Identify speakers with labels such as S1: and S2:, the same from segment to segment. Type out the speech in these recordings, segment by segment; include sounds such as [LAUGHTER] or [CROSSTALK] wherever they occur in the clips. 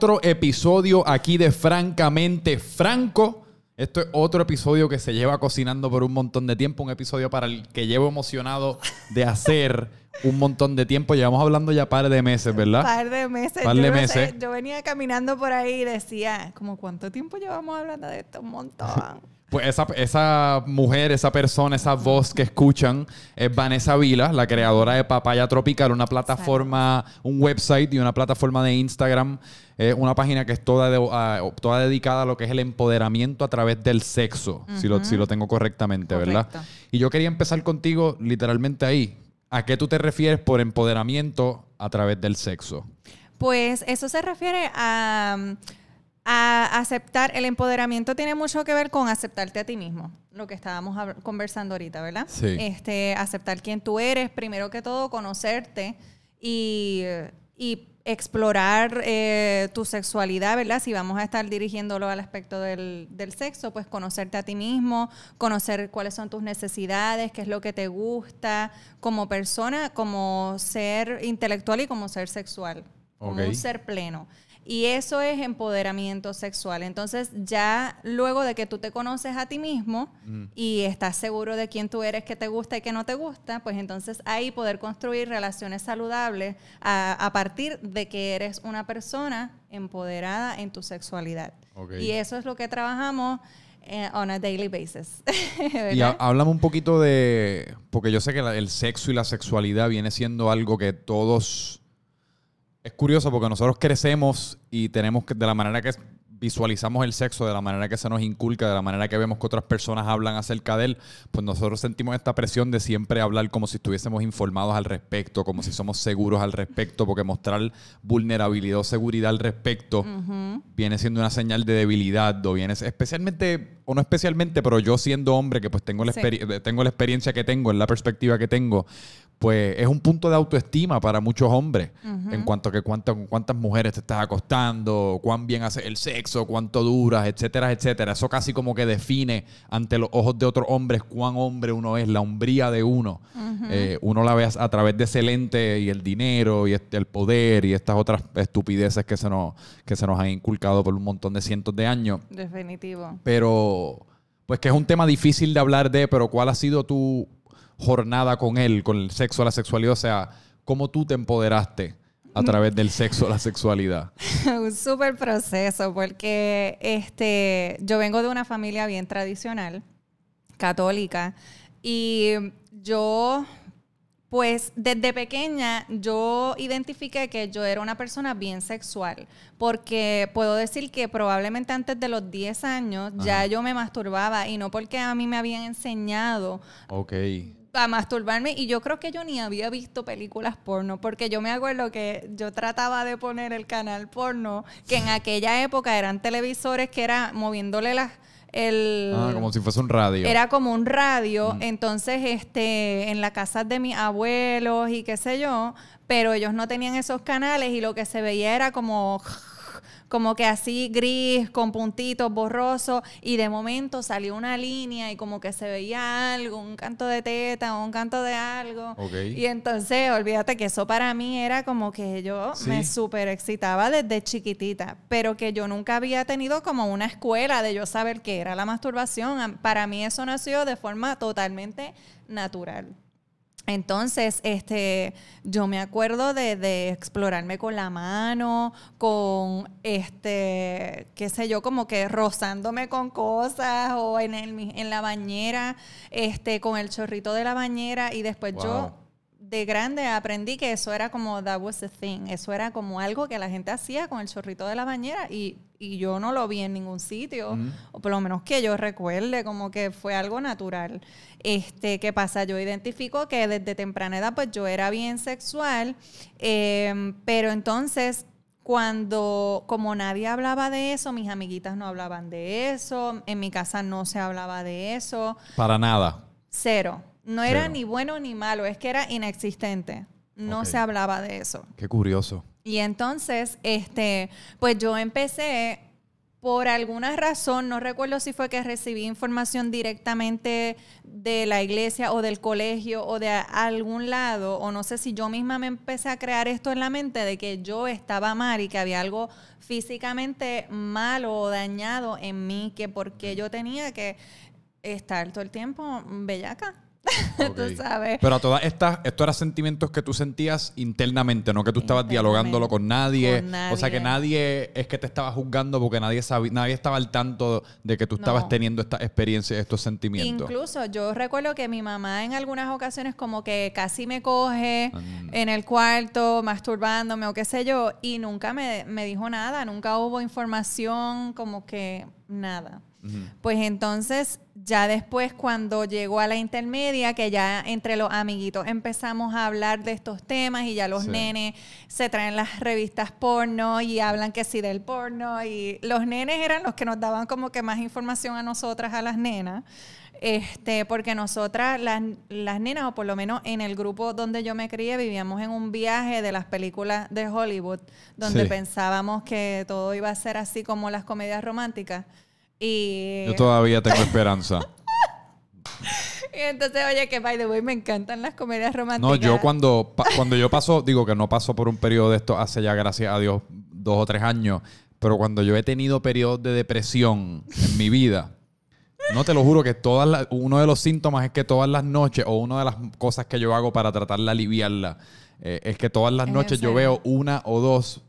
S1: otro episodio aquí de Francamente Franco. Esto es otro episodio que se lleva cocinando por un montón de tiempo. Un episodio para el que llevo emocionado de hacer un montón de tiempo. Llevamos hablando ya par de meses, ¿verdad?
S2: Par de meses.
S1: Par
S2: yo
S1: de
S2: no sé,
S1: meses.
S2: yo venía caminando por ahí y decía, como cuánto tiempo llevamos hablando de esto, un montón.
S1: Pues esa, esa mujer, esa persona, esa voz que escuchan es Vanessa Vila, la creadora de Papaya Tropical, una plataforma, un website y una plataforma de Instagram, eh, una página que es toda, de- ah, toda dedicada a lo que es el empoderamiento a través del sexo, si, lo, si lo tengo correctamente, ¿verdad? Y yo quería empezar contigo literalmente ahí. ¿A qué tú te refieres por empoderamiento a través del sexo?
S2: Pues eso se refiere a, a aceptar, el empoderamiento tiene mucho que ver con aceptarte a ti mismo, lo que estábamos conversando ahorita, ¿verdad?
S1: Sí.
S2: Este, aceptar quién tú eres, primero que todo conocerte y, y explorar eh, tu sexualidad, ¿verdad? Si vamos a estar dirigiéndolo al aspecto del, del sexo, pues conocerte a ti mismo, conocer cuáles son tus necesidades, qué es lo que te gusta como persona, como ser intelectual y como ser sexual, como un ser pleno. Y eso es empoderamiento sexual. Entonces, ya luego de que tú te conoces a ti mismo y estás seguro de quién tú eres, qué te gusta y qué no te gusta, pues entonces ahí poder construir relaciones saludables a, a partir de que eres una persona empoderada en tu sexualidad. Y eso es lo que trabajamos eh, on a daily basis. [LAUGHS]
S1: Y háblame un poquito de. Porque yo sé que la- el sexo y la sexualidad viene siendo algo que todos. Es curioso porque nosotros crecemos y tenemos que, de la manera que visualizamos el sexo, de la manera que se nos inculca, de la manera que vemos que otras personas hablan acerca de él, pues nosotros sentimos esta presión de siempre hablar como si estuviésemos informados al respecto, como si somos seguros al respecto, porque mostrar vulnerabilidad o seguridad al respecto viene siendo una señal de debilidad o viene especialmente o no especialmente, pero yo siendo hombre que pues tengo la,
S2: Sí.
S1: tengo la experiencia que tengo, en la perspectiva que tengo, pues es un punto de autoestima para muchos hombres en cuanto a que cuánto- cuántas mujeres te estás acostando, cuán bien haces el sexo, cuánto duras, etcétera, etcétera. Eso casi como que define ante los ojos de otros hombres cuán hombre uno es, la hombría de uno. Eh, uno la ve a, a través de ese lente y el dinero y este- el poder y estas otras estupideces que se nos, que se nos han inculcado por un montón de cientos de años.
S2: Definitivo.
S1: Pero, pues que es un tema difícil de hablar de, pero ¿cuál ha sido tu jornada con él, con el sexo, la sexualidad? O sea, ¿cómo tú te empoderaste a través del sexo, la sexualidad? [LAUGHS]
S2: un súper proceso porque este, yo vengo de una familia bien tradicional, católica, y yo, pues desde pequeña, yo identifiqué que yo era una persona bien sexual, porque puedo decir que probablemente antes de los 10 años ya yo me masturbaba y no porque a mí me habían enseñado
S1: Ok.
S2: a masturbarme y yo creo que yo ni había visto películas porno porque yo me acuerdo que yo trataba de poner el canal porno que en aquella época eran televisores que era moviéndole las el
S1: Ah, como si fuese un radio.
S2: era como un radio, entonces este en la casa de mis abuelos y qué sé yo, pero ellos no tenían esos canales y lo que se veía era como como que así gris, con puntitos, borroso, y de momento salió una línea y como que se veía algo, un canto de teta o un canto de algo. Y entonces, olvídate que eso para mí era como que yo
S1: Sí.
S2: me súper excitaba desde chiquitita, pero que yo nunca había tenido como una escuela de yo saber qué era la masturbación. Para mí eso nació de forma totalmente natural. Entonces, este, yo me acuerdo de, de explorarme con la mano, con, este, qué sé yo, como que rozándome con cosas o en, el, en la bañera, este, con el chorrito de la bañera y después
S1: Wow.
S2: yo de grande aprendí que eso era como that was the thing, eso era como algo que la gente hacía con el chorrito de la bañera y, y yo no lo vi en ningún sitio, o por lo menos que yo recuerde, como que fue algo natural. Este, ¿qué pasa? Yo identifico que desde temprana edad pues yo era bien sexual, eh, pero entonces cuando, como nadie hablaba de eso, mis amiguitas no hablaban de eso, en mi casa no se hablaba de eso,
S1: Para nada.
S2: cero. No era ni bueno ni malo, es que era inexistente. No se hablaba de eso.
S1: Qué curioso.
S2: Y entonces, este, pues yo empecé por alguna razón, no recuerdo si fue que recibí información directamente de la iglesia o del colegio o de algún lado, o no sé si yo misma me empecé a crear esto en la mente de que yo estaba mal y que había algo físicamente malo o dañado en mí, que porque yo tenía que estar todo el tiempo bellaca. [LAUGHS] tú sabes.
S1: Pero a todas estas, estos eran sentimientos que tú sentías internamente, no que tú estabas dialogándolo con nadie. O sea, que nadie es que te estaba juzgando porque nadie sabía, nadie estaba al tanto de que tú estabas teniendo esta experiencia, estos sentimientos.
S2: Incluso yo recuerdo que mi mamá en algunas ocasiones como que casi me coge mm. en el cuarto masturbándome o qué sé yo y nunca me, me dijo nada, nunca hubo información como que nada. Pues entonces, ya después cuando llegó a la intermedia, que ya entre los amiguitos empezamos a hablar de estos temas y ya los nenes se traen las revistas porno y hablan que sí del porno y los nenes eran los que nos daban como que más información a nosotras, a las nenas. Este, porque nosotras, las, las nenas, o por lo menos en el grupo donde yo me crié, vivíamos en un viaje de las películas de Hollywood, donde pensábamos que todo iba a ser así como las comedias románticas. Y...
S1: Yo todavía tengo esperanza. [LAUGHS]
S2: y entonces, oye, que by the way, me encantan las comedias románticas.
S1: No, yo cuando, cuando yo paso, digo que no paso por un periodo de esto hace ya, gracias a Dios, dos o tres años, pero cuando yo he tenido periodos de depresión en mi vida, no te lo juro que todas uno de los síntomas es que todas las noches, o una de las cosas que yo hago para tratar de aliviarla, eh, es que todas las noches yo veo una o dos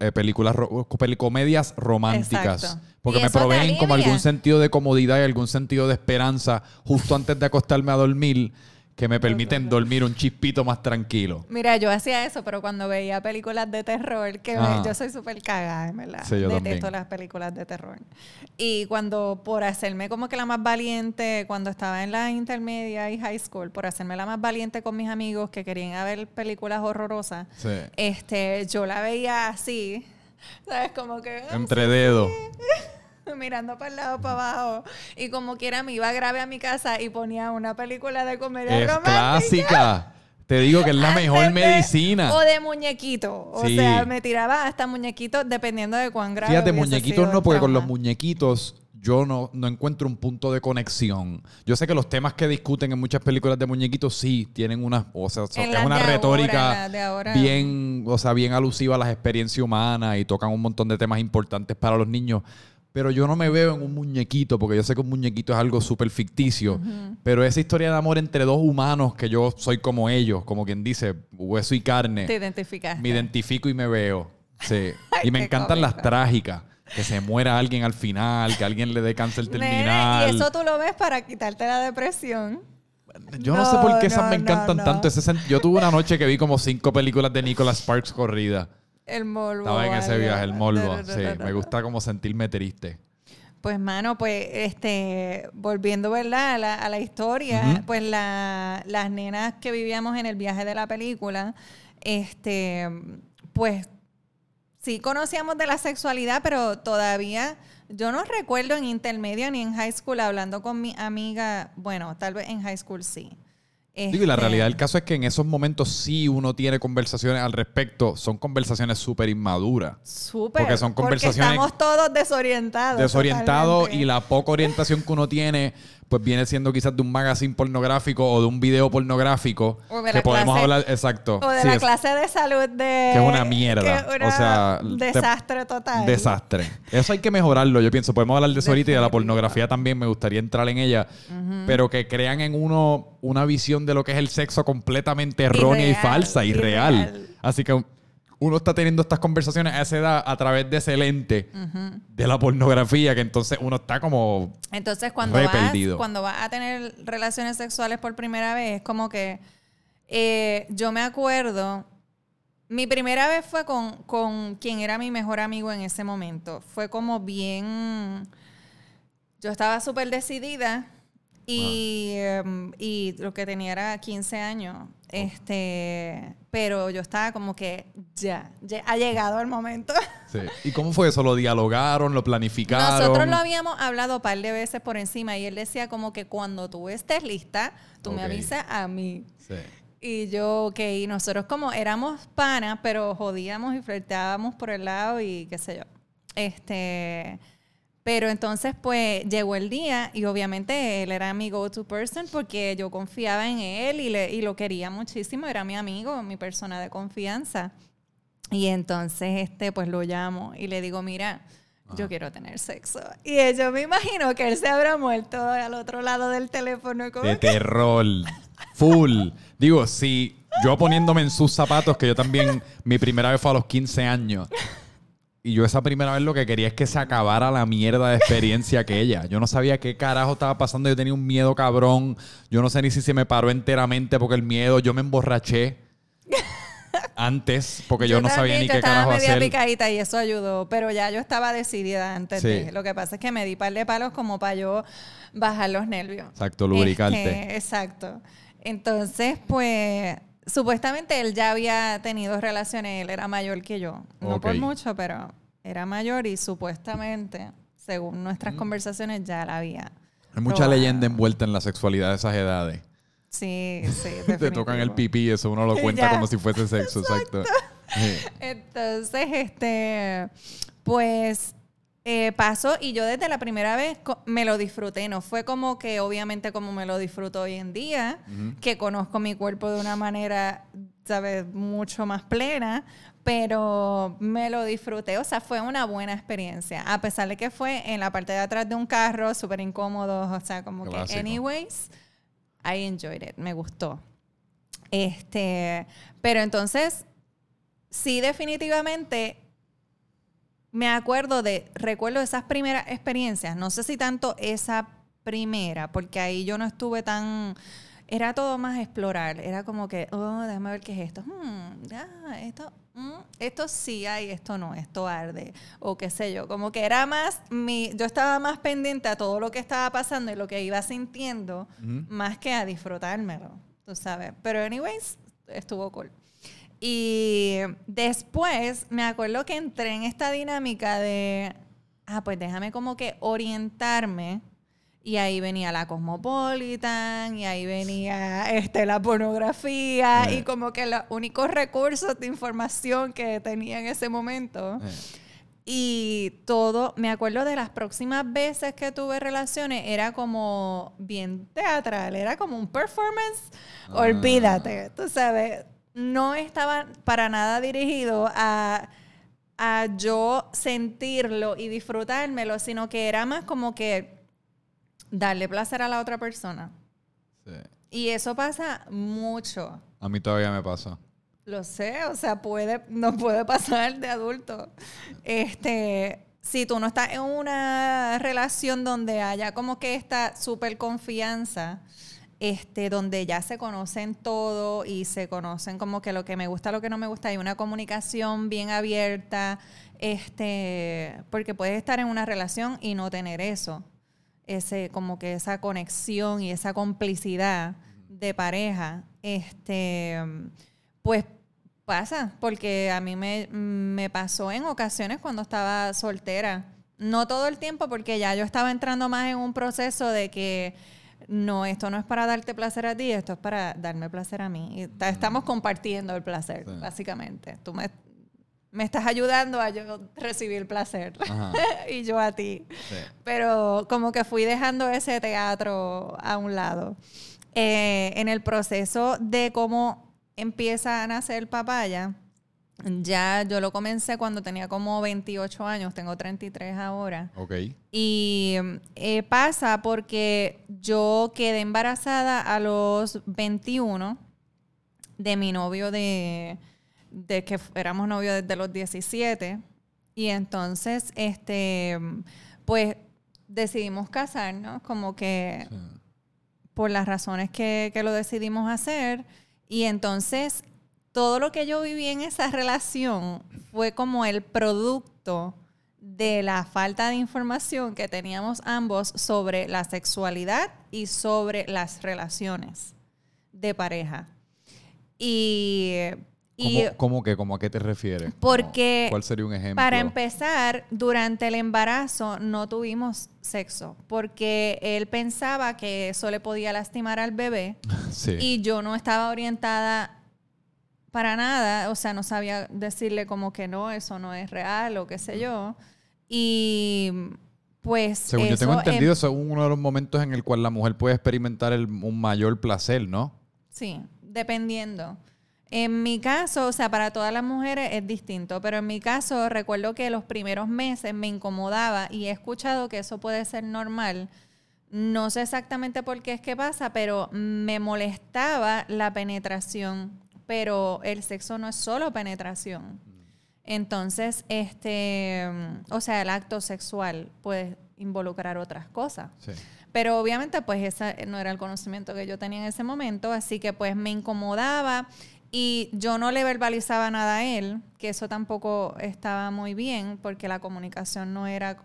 S1: eh, películas, comedias románticas. Porque me proveen como algún sentido de comodidad y algún sentido de esperanza justo antes de acostarme a dormir que me permiten dormir un chispito más tranquilo.
S2: Mira, yo hacía eso, pero cuando veía películas de terror, que yo soy súper cagada, ¿verdad? Sí, yo Detesto las películas de terror. Y cuando, por hacerme como que la más valiente, cuando estaba en la intermedia y high school, por hacerme la más valiente con mis amigos que querían ver películas horrorosas, este, yo la veía así, ¿sabes? Como que...
S1: Entre dedos. [LAUGHS] [LAUGHS]
S2: mirando para el lado, para abajo. Y como quiera me iba grave a mi casa y ponía una película de comedia es
S1: clásica. Te digo que es la mejor medicina.
S2: O de muñequito. O sea, me tiraba hasta muñequitos dependiendo de cuán grave.
S1: Fíjate, muñequitos no, porque con los muñequitos yo no, no encuentro un punto de conexión. Yo sé que los temas que discuten en muchas películas de muñequitos sí tienen una, o sea, es una retórica bien, o sea, bien alusiva a las experiencias humanas y tocan un montón de temas importantes para los niños. Pero yo no me veo en un muñequito, porque yo sé que un muñequito es algo súper ficticio. Pero esa historia de amor entre dos humanos, que yo soy como ellos, como quien dice, hueso y carne.
S2: Te identificas.
S1: Me identifico y me veo. Sí. [LAUGHS] y me encantan las trágicas. Que se muera alguien al final, que alguien le dé cáncer terminal.
S2: y eso tú lo ves para quitarte la depresión.
S1: Yo no, sé por qué esas me encantan tanto. yo tuve una noche que vi como cinco películas de Nicholas Sparks corrida.
S2: El morbo.
S1: Estaba en ese viaje, el morbo. Sí, me gusta como sentirme triste.
S2: Pues, mano, pues, este, volviendo, ¿verdad? A la, historia, pues las nenas que vivíamos en el viaje de la película, este, pues, sí conocíamos de la sexualidad, pero todavía yo no recuerdo en intermedio ni en high school hablando con mi amiga, bueno, tal vez en high school sí
S1: y la realidad del caso es que en esos momentos sí uno tiene conversaciones al respecto. Son conversaciones súper inmaduras.
S2: Súper. Porque son conversaciones. Porque estamos todos desorientados.
S1: Desorientados y la poca orientación que uno tiene pues viene siendo quizás de un magazine pornográfico o de un video pornográfico que podemos hablar exacto.
S2: o de la clase de salud de
S1: que es una mierda. o sea
S2: desastre total.
S1: desastre. Eso hay que mejorarlo yo pienso. Podemos hablar de eso ahorita y de la pornografía también me gustaría entrar en ella. Pero que crean en uno una visión de lo que es el sexo completamente errónea y, falsa y real. Así que uno está teniendo estas conversaciones a esa edad a través de ese lente de la pornografía, que entonces uno está como.
S2: Entonces, cuando, vas, cuando vas a tener relaciones sexuales por primera vez, es como que. Eh, yo me acuerdo. Mi primera vez fue con, con quien era mi mejor amigo en ese momento. Fue como bien. Yo estaba súper decidida y, em, y, lo que tenía era 15 años. Este, pero yo estaba como que ya, ya ha llegado el momento. [LAUGHS]
S1: Sí. ¿Y cómo fue eso? ¿Lo dialogaron? ¿Lo planificaron?
S2: Nosotros lo habíamos hablado un par de veces por encima y él decía como que cuando tú estés lista, tú me avisas a mí. Sí. Y yo, ok, y nosotros como éramos panas, pero jodíamos y flirteábamos por el lado y qué sé yo. Este, Pero entonces, pues, llegó el día y obviamente él era mi go-to person porque yo confiaba en él y, le, y lo quería muchísimo. Era mi amigo, mi persona de confianza. Y entonces, este, pues lo llamo y le digo, mira, yo quiero tener sexo. Y yo me imagino que él se habrá muerto al otro lado del teléfono. Como
S1: De
S2: que-
S1: terror. Full. Digo, si yo poniéndome en sus zapatos, que yo también, mi primera vez fue a los 15 años. Y yo esa primera vez lo que quería es que se acabara la mierda de experiencia aquella. Yo no sabía qué carajo estaba pasando. Yo tenía un miedo cabrón. Yo no sé ni si se me paró enteramente porque el miedo. Yo me emborraché [LAUGHS] antes porque yo, no sabía ni qué
S2: estaba
S1: carajo
S2: media
S1: hacer.
S2: picadita y eso ayudó, pero ya yo estaba decidida antes
S1: Sí.
S2: de. Lo que pasa es que me di par de palos como para yo bajar los nervios.
S1: Exacto, lubricarte.
S2: Este, exacto. Entonces, pues, supuestamente él ya había tenido relaciones, él era mayor que yo. No por mucho, pero era mayor y supuestamente, según nuestras conversaciones, ya la había.
S1: Hay mucha
S2: probado.
S1: leyenda envuelta en la sexualidad de esas edades.
S2: Sí, [LAUGHS] sí.
S1: Te tocan el pipí y eso uno lo [LAUGHS] cuenta
S2: Ya.
S1: como si fuese sexo, exacto. Sí.
S2: Entonces, este, pues eh, pasó y yo desde la primera vez me lo disfruté. No fue como que obviamente como me lo disfruto hoy en día, que conozco mi cuerpo de una manera, ¿sabes? Mucho más plena, pero me lo disfruté. O sea, fue una buena experiencia. A pesar de que fue en la parte de atrás de un carro, súper incómodo, o sea, como
S1: Clásico.
S2: que anyways, I enjoyed it, me gustó. Este, pero entonces sí, definitivamente me acuerdo de, recuerdo esas primeras experiencias, no sé si tanto esa primera, porque ahí yo no estuve tan, era todo más explorar, era como que, oh, déjame ver qué es esto, Hmm, ah, esto, mm, esto sí hay, esto no, esto arde, o qué sé yo, como que era más, mi, yo estaba más pendiente a todo lo que estaba pasando y lo que iba sintiendo, más que a disfrutármelo, tú sabes, pero anyways, estuvo cool. Y después me acuerdo que entré en esta dinámica de, ah, pues déjame como que orientarme. Y ahí venía la Cosmopolitan, y ahí venía este, la pornografía,
S1: Eh.
S2: y como que los únicos recursos de información que tenía en ese momento.
S1: Eh.
S2: Y todo, me acuerdo de las próximas veces que tuve relaciones, era como bien teatral, era como un performance.
S1: Ah.
S2: Olvídate, tú sabes, no estaba para nada dirigido a, a yo sentirlo y disfrutármelo, sino que era más como que darle placer a la otra persona.
S1: Sí.
S2: Y eso pasa mucho.
S1: A mí todavía me pasa.
S2: Lo sé, o sea, puede, no puede pasar de adulto. Este, si tú no estás en una relación donde haya como que esta súper confianza, este, donde ya se conocen todo y se conocen como que lo que me gusta, lo que no me gusta, hay una comunicación bien abierta, este, porque puedes estar en una relación y no tener eso, ese, como que esa conexión y esa complicidad de pareja, este, pues pasa, porque a mí me, me pasó en ocasiones cuando estaba soltera. No todo el tiempo, porque ya yo estaba entrando más en un proceso de que no, esto no es para darte placer a ti, esto es para darme placer a mí. Y ta- estamos compartiendo el placer,
S1: Sí.
S2: básicamente. Tú me, me estás ayudando a yo recibir placer [LAUGHS] y yo a ti.
S1: Sí.
S2: Pero como que fui dejando ese teatro a un lado. Eh, en el proceso de cómo empieza a nacer papaya, ya yo lo comencé cuando tenía como 28 años, tengo 33 ahora.
S1: Ok.
S2: Y eh, pasa porque yo quedé embarazada a los 21 de mi novio de, de que éramos novios desde los 17. Y entonces, este, pues decidimos casarnos, como que
S1: Sí.
S2: por las razones que, que lo decidimos hacer. Y entonces, todo lo que yo viví en esa relación fue como el producto de la falta de información que teníamos ambos sobre la sexualidad y sobre las relaciones de pareja. Y, y
S1: ¿Cómo, cómo que? ¿Cómo a qué te refieres?
S2: Porque
S1: ¿Cuál sería un ejemplo?
S2: para empezar, durante el embarazo no tuvimos sexo porque él pensaba que eso le podía lastimar al bebé [LAUGHS]
S1: Sí.
S2: y yo no estaba orientada para nada, o sea, no sabía decirle como que no, eso no es real o qué sé yo. Y pues
S1: Según yo tengo
S2: em-
S1: entendido, eso es uno de los momentos en el cual la mujer puede experimentar el- un mayor placer, ¿no?
S2: Sí, dependiendo. En mi caso, o sea, para todas las mujeres es distinto, pero en mi caso recuerdo que los primeros meses me incomodaba y he escuchado que eso puede ser normal. No sé exactamente por qué es que pasa, pero me molestaba la penetración, pero el sexo no es solo penetración. Entonces, este, o sea, el acto sexual puede involucrar otras cosas.
S1: Sí.
S2: Pero obviamente pues ese no era el conocimiento que yo tenía en ese momento, así que pues me incomodaba y yo no le verbalizaba nada a él, que eso tampoco estaba muy bien porque la comunicación no era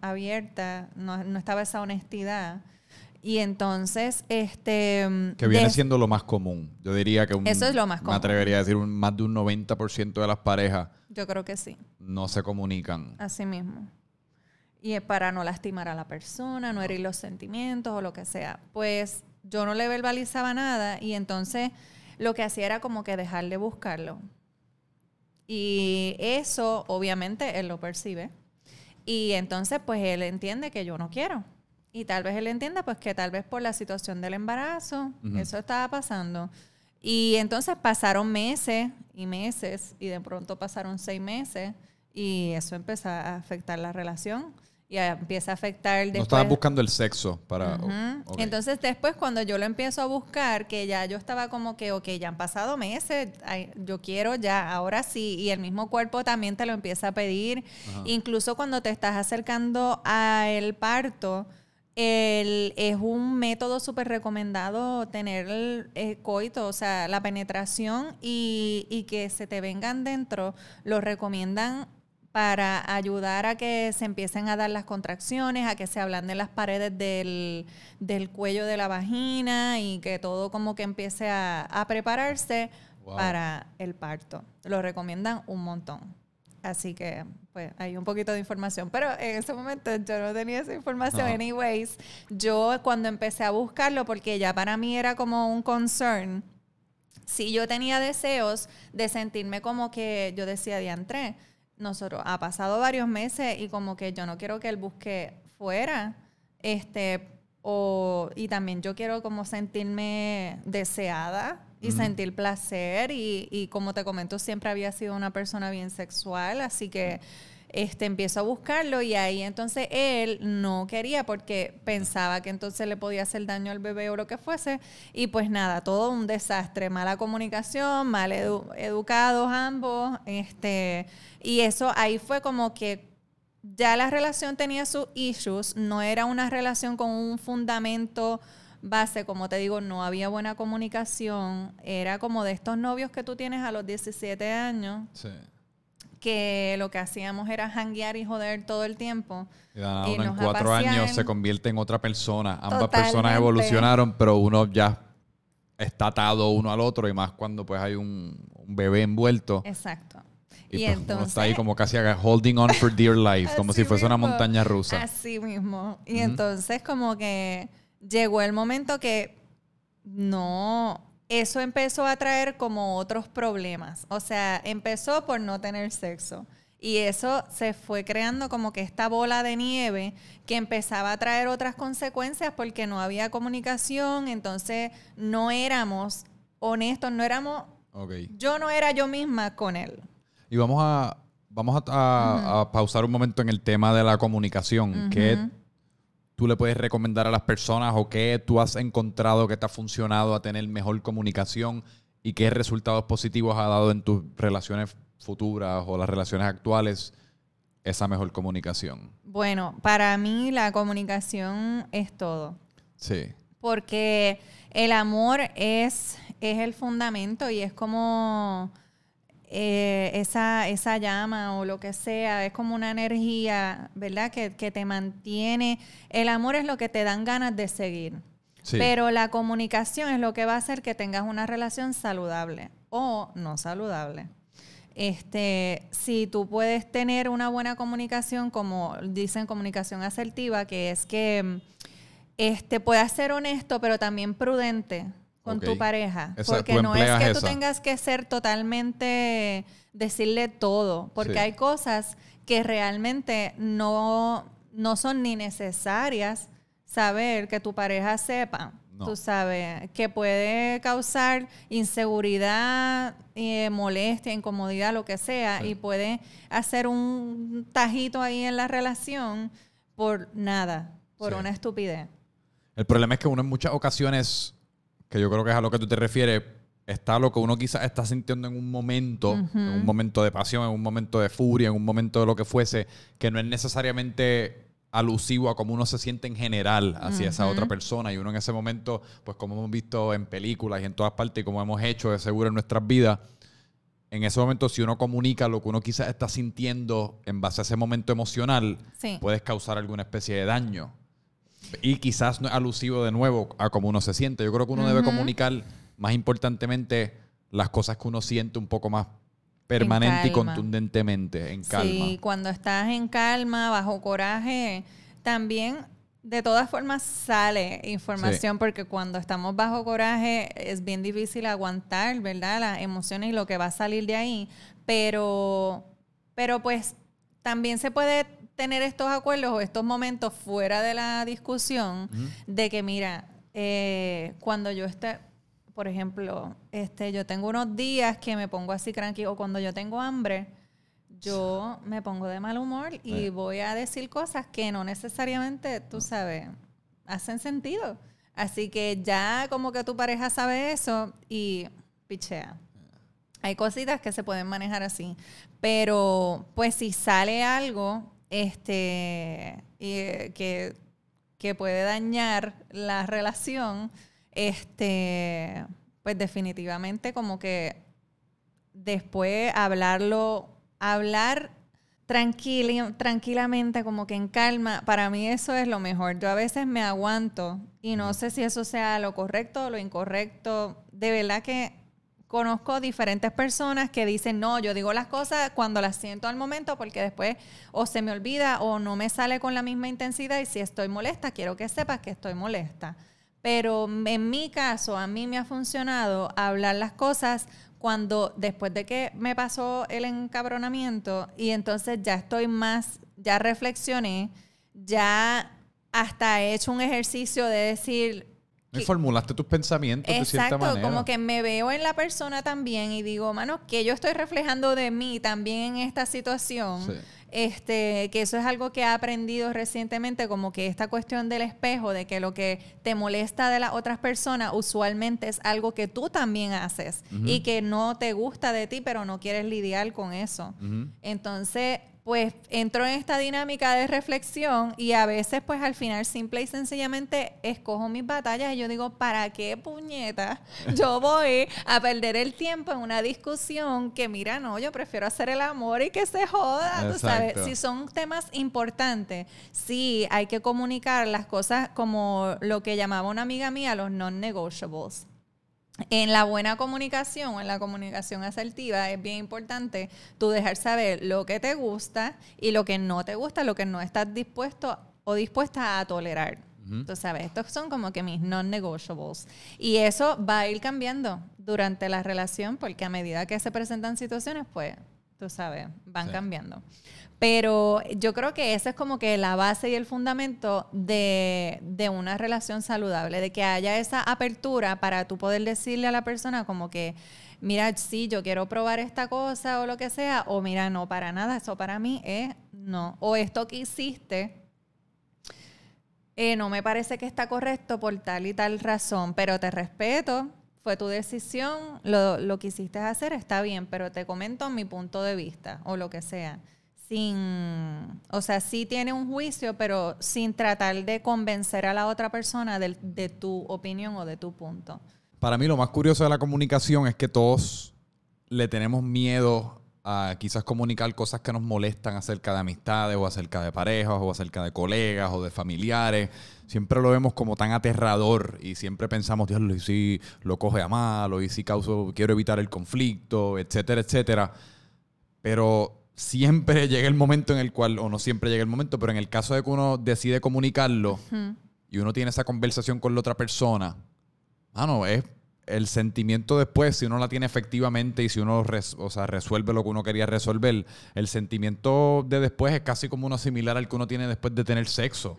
S2: abierta, no, no estaba esa honestidad. Y entonces, este...
S1: Que viene
S2: des-
S1: siendo lo más común. Yo diría que un,
S2: Eso es lo más
S1: Me
S2: común.
S1: atrevería a decir un- más de un 90% de las parejas
S2: Yo creo que sí.
S1: no se comunican.
S2: Así mismo. Y es para no lastimar a la persona, no herir los sentimientos o lo que sea. Pues yo no le verbalizaba nada y entonces lo que hacía era como que dejarle buscarlo. Y eso, obviamente, él lo percibe. Y entonces, pues él entiende que yo no quiero. Y tal vez él entienda, pues que tal vez por la situación del embarazo, eso estaba pasando. Y entonces pasaron meses y meses, y de pronto pasaron seis meses, y eso empezó a afectar la relación. Y a- empieza a afectar
S1: No
S2: después.
S1: estabas buscando el sexo para...
S2: Entonces después cuando yo lo empiezo a buscar, que ya yo estaba como que, ok, ya han pasado meses, ay, yo quiero ya, ahora sí, y el mismo cuerpo también te lo empieza a pedir, incluso cuando te estás acercando al parto, el- es un método súper recomendado tener el, eh, coito, o sea, la penetración y, y que se te vengan dentro, lo recomiendan para ayudar a que se empiecen a dar las contracciones, a que se ablanden las paredes del, del cuello de la vagina y que todo como que empiece a, a prepararse
S1: Wow.
S2: para el parto. Lo recomiendan un montón. Así que, pues, hay un poquito de información. Pero en ese momento yo no tenía esa información. Anyways, yo cuando empecé a buscarlo, porque ya para mí era como un concern, si yo tenía deseos de sentirme como que yo decía diantre, nosotros ha pasado varios meses y como que yo no quiero que él busque fuera, este, o, y también yo quiero como sentirme deseada y
S1: Ujú.
S2: sentir placer y, y como te comento siempre había sido una persona bien sexual, así que este empiezo a buscarlo y ahí entonces él no quería porque pensaba que entonces le podía hacer daño al bebé o lo que fuese y pues nada, todo un desastre, mala comunicación, mal edu- educados ambos, este y eso ahí fue como que ya la relación tenía sus issues, no era una relación con un fundamento base, como te digo, no había buena comunicación, era como de estos novios que tú tienes a los 17 años,
S1: Sí.
S2: que lo que hacíamos era janguear y joder todo el tiempo.
S1: Y nada,
S2: Y
S1: uno en cuatro años se convierte en otra persona. Ambas personas evolucionaron, pero uno ya está atado uno al otro y más cuando pues hay un, un bebé envuelto.
S2: Exacto.
S1: Y,
S2: Y,
S1: pues,
S2: entonces...
S1: uno está ahí como casi holding on for dear life, [LAUGHS] como si fuese una montaña rusa.
S2: Así mismo. Y entonces como que llegó el momento que no, eso empezó a traer como otros problemas. O sea, empezó por no tener sexo. Y eso se fue creando como que esta bola de nieve que empezaba a traer otras consecuencias porque no había comunicación, entonces no éramos honestos, no éramos,
S1: Ok.
S2: yo no era yo misma con él.
S1: Y vamos a, vamos a, a- a pausar un momento en el tema de la comunicación. ¿Qué
S2: Ujú.
S1: Tú le puedes recomendar a las personas o qué tú has encontrado que te ha funcionado a tener mejor comunicación y qué resultados positivos ha dado en tus relaciones futuras o las relaciones actuales esa mejor comunicación?
S2: Bueno, para mí la comunicación es todo.
S1: Sí.
S2: Porque el amor es, es el fundamento y es como eh, esa, esa llama o lo que sea, es como una energía, ¿verdad? Que, que te mantiene. El amor es lo que te dan ganas de seguir.
S1: Sí.
S2: Pero la comunicación es lo que va a hacer que tengas una relación saludable o no saludable. Este, si tú puedes tener una buena comunicación, como dicen comunicación asertiva, que es que mm, este, puedas ser honesto, pero también prudente con tu pareja.
S1: Esa-
S2: porque no es que tú tengas que ser totalmente, decirle todo, porque
S1: Sí.
S2: hay cosas que realmente no, no son ni necesarias saber que tu pareja sepa.
S1: No.
S2: Tú sabes, que puede causar inseguridad, eh, molestia, incomodidad, lo que sea,
S1: Sí.
S2: y puede hacer un tajito ahí en la relación por nada, por
S1: Sí.
S2: una estupidez.
S1: El problema es que uno en muchas ocasiones, que yo creo que es a lo que tú te refieres, está lo que uno quizás está sintiendo en un momento, en un momento de pasión, en un momento de furia, en un momento de lo que fuese, que no es necesariamente alusivo a cómo uno se siente en general hacia esa otra persona y uno en ese momento, pues como hemos visto en películas y en todas partes y como hemos hecho de seguro en nuestras vidas, en ese momento si uno comunica lo que uno quizás está sintiendo en base a ese momento emocional,
S2: Sí.
S1: puedes causar alguna especie de daño. Y quizás no es alusivo de nuevo a cómo uno se siente. Yo creo que uno debe comunicar, más importantemente, las cosas que uno siente un poco más permanente y contundentemente, en calma.
S2: Sí, cuando estás en calma, bajo coraje, también de todas formas sale información porque cuando estamos bajo coraje es bien difícil aguantar, ¿verdad? Las emociones y lo que va a salir de ahí, pero pero pues también se puede tener estos acuerdos o estos momentos fuera de la discusión de que mira, eh, cuando yo esté por ejemplo, este, yo tengo unos días que me pongo así cranky o cuando yo tengo hambre, yo me pongo de mal humor y
S1: Eh.
S2: voy a decir cosas que no necesariamente, tú sabes, hacen sentido. Así que ya como que tu pareja sabe eso y pichea. Hay cositas que se pueden manejar así. Pero pues si sale algo este, y, eh, que, que puede dañar la relación, este, pues definitivamente como que después hablarlo, hablar tranquilamente, como que en calma, para mí eso es lo mejor. Yo a veces me aguanto y no sé si eso sea lo correcto o lo incorrecto. De verdad que conozco diferentes personas que dicen, no, yo digo las cosas cuando las siento al momento porque después o se me olvida o no me sale con la misma intensidad y si estoy molesta, quiero que sepas que estoy molesta. Pero en mi caso, a mí me ha funcionado hablar las cosas cuando después de que me pasó el encabronamiento y entonces ya estoy más, ya reflexioné, ya hasta he hecho un ejercicio de decir,
S1: Y formulaste tus pensamientos de cierta
S2: Exacto,
S1: manera.
S2: como que me veo en la persona también y digo, mano, que yo estoy reflejando de mí también en esta situación.
S1: Sí.
S2: Este, que eso es algo que he aprendido recientemente, como que esta cuestión del espejo, de que lo que te molesta de las otras personas usualmente es algo que tú también haces y que no te gusta de ti, pero no quieres lidiar con eso. Entonces, pues entro en esta dinámica de reflexión y a veces pues al final simple y sencillamente escojo mis batallas y yo digo, ¿para qué puñeta [LAUGHS] yo voy a perder el tiempo en una discusión que mira, no, yo prefiero hacer el amor y que se joda, tú sabes, si son temas importantes, sí, hay que comunicar las cosas como lo que llamaba una amiga mía los non-negotiables. En la buena comunicación, en la comunicación asertiva, es bien importante tú dejar saber lo que te gusta y lo que no te gusta, lo que no estás dispuesto o dispuesta a tolerar. Tú sabes, estos son como que mis non-negotiables. Y eso va a ir cambiando durante la relación porque a medida que se presentan situaciones, pues, tú sabes, van
S1: Sí.
S2: cambiando. Pero yo creo que esa es como que la base y el fundamento de, de una relación saludable, de que haya esa apertura para tú poder decirle a la persona como que, mira, sí, yo quiero probar esta cosa o lo que sea, o mira, no, para nada, eso para mí es no. O esto que hiciste, eh, no me parece que está correcto por tal y tal razón, pero te respeto, fue tu decisión, lo, lo quisiste hacer, está bien, pero te comento mi punto de vista o lo que sea. Sin, o sea, sí tiene un juicio, pero sin tratar de convencer a la otra persona del- de, tu opinión o de tu punto.
S1: Para mí lo más curioso de la comunicación es que todos le tenemos miedo a quizás comunicar cosas que nos molestan acerca de amistades o acerca de parejas o acerca de colegas o de familiares. Siempre lo vemos como tan aterrador y siempre pensamos, Dios, y si lo coge a mal o y si causo, quiero evitar el conflicto, etcétera, etcétera. Pero siempre [LAUGHS] llega el momento en el cual, o no siempre llega el momento, pero en el caso de que uno decide comunicarlo y uno tiene esa conversación con la otra persona, mano, es el sentimiento después, si uno la tiene efectivamente y si uno o sea, resuelve lo que uno quería resolver, el sentimiento de después es casi como uno similar al que uno tiene después de tener sexo.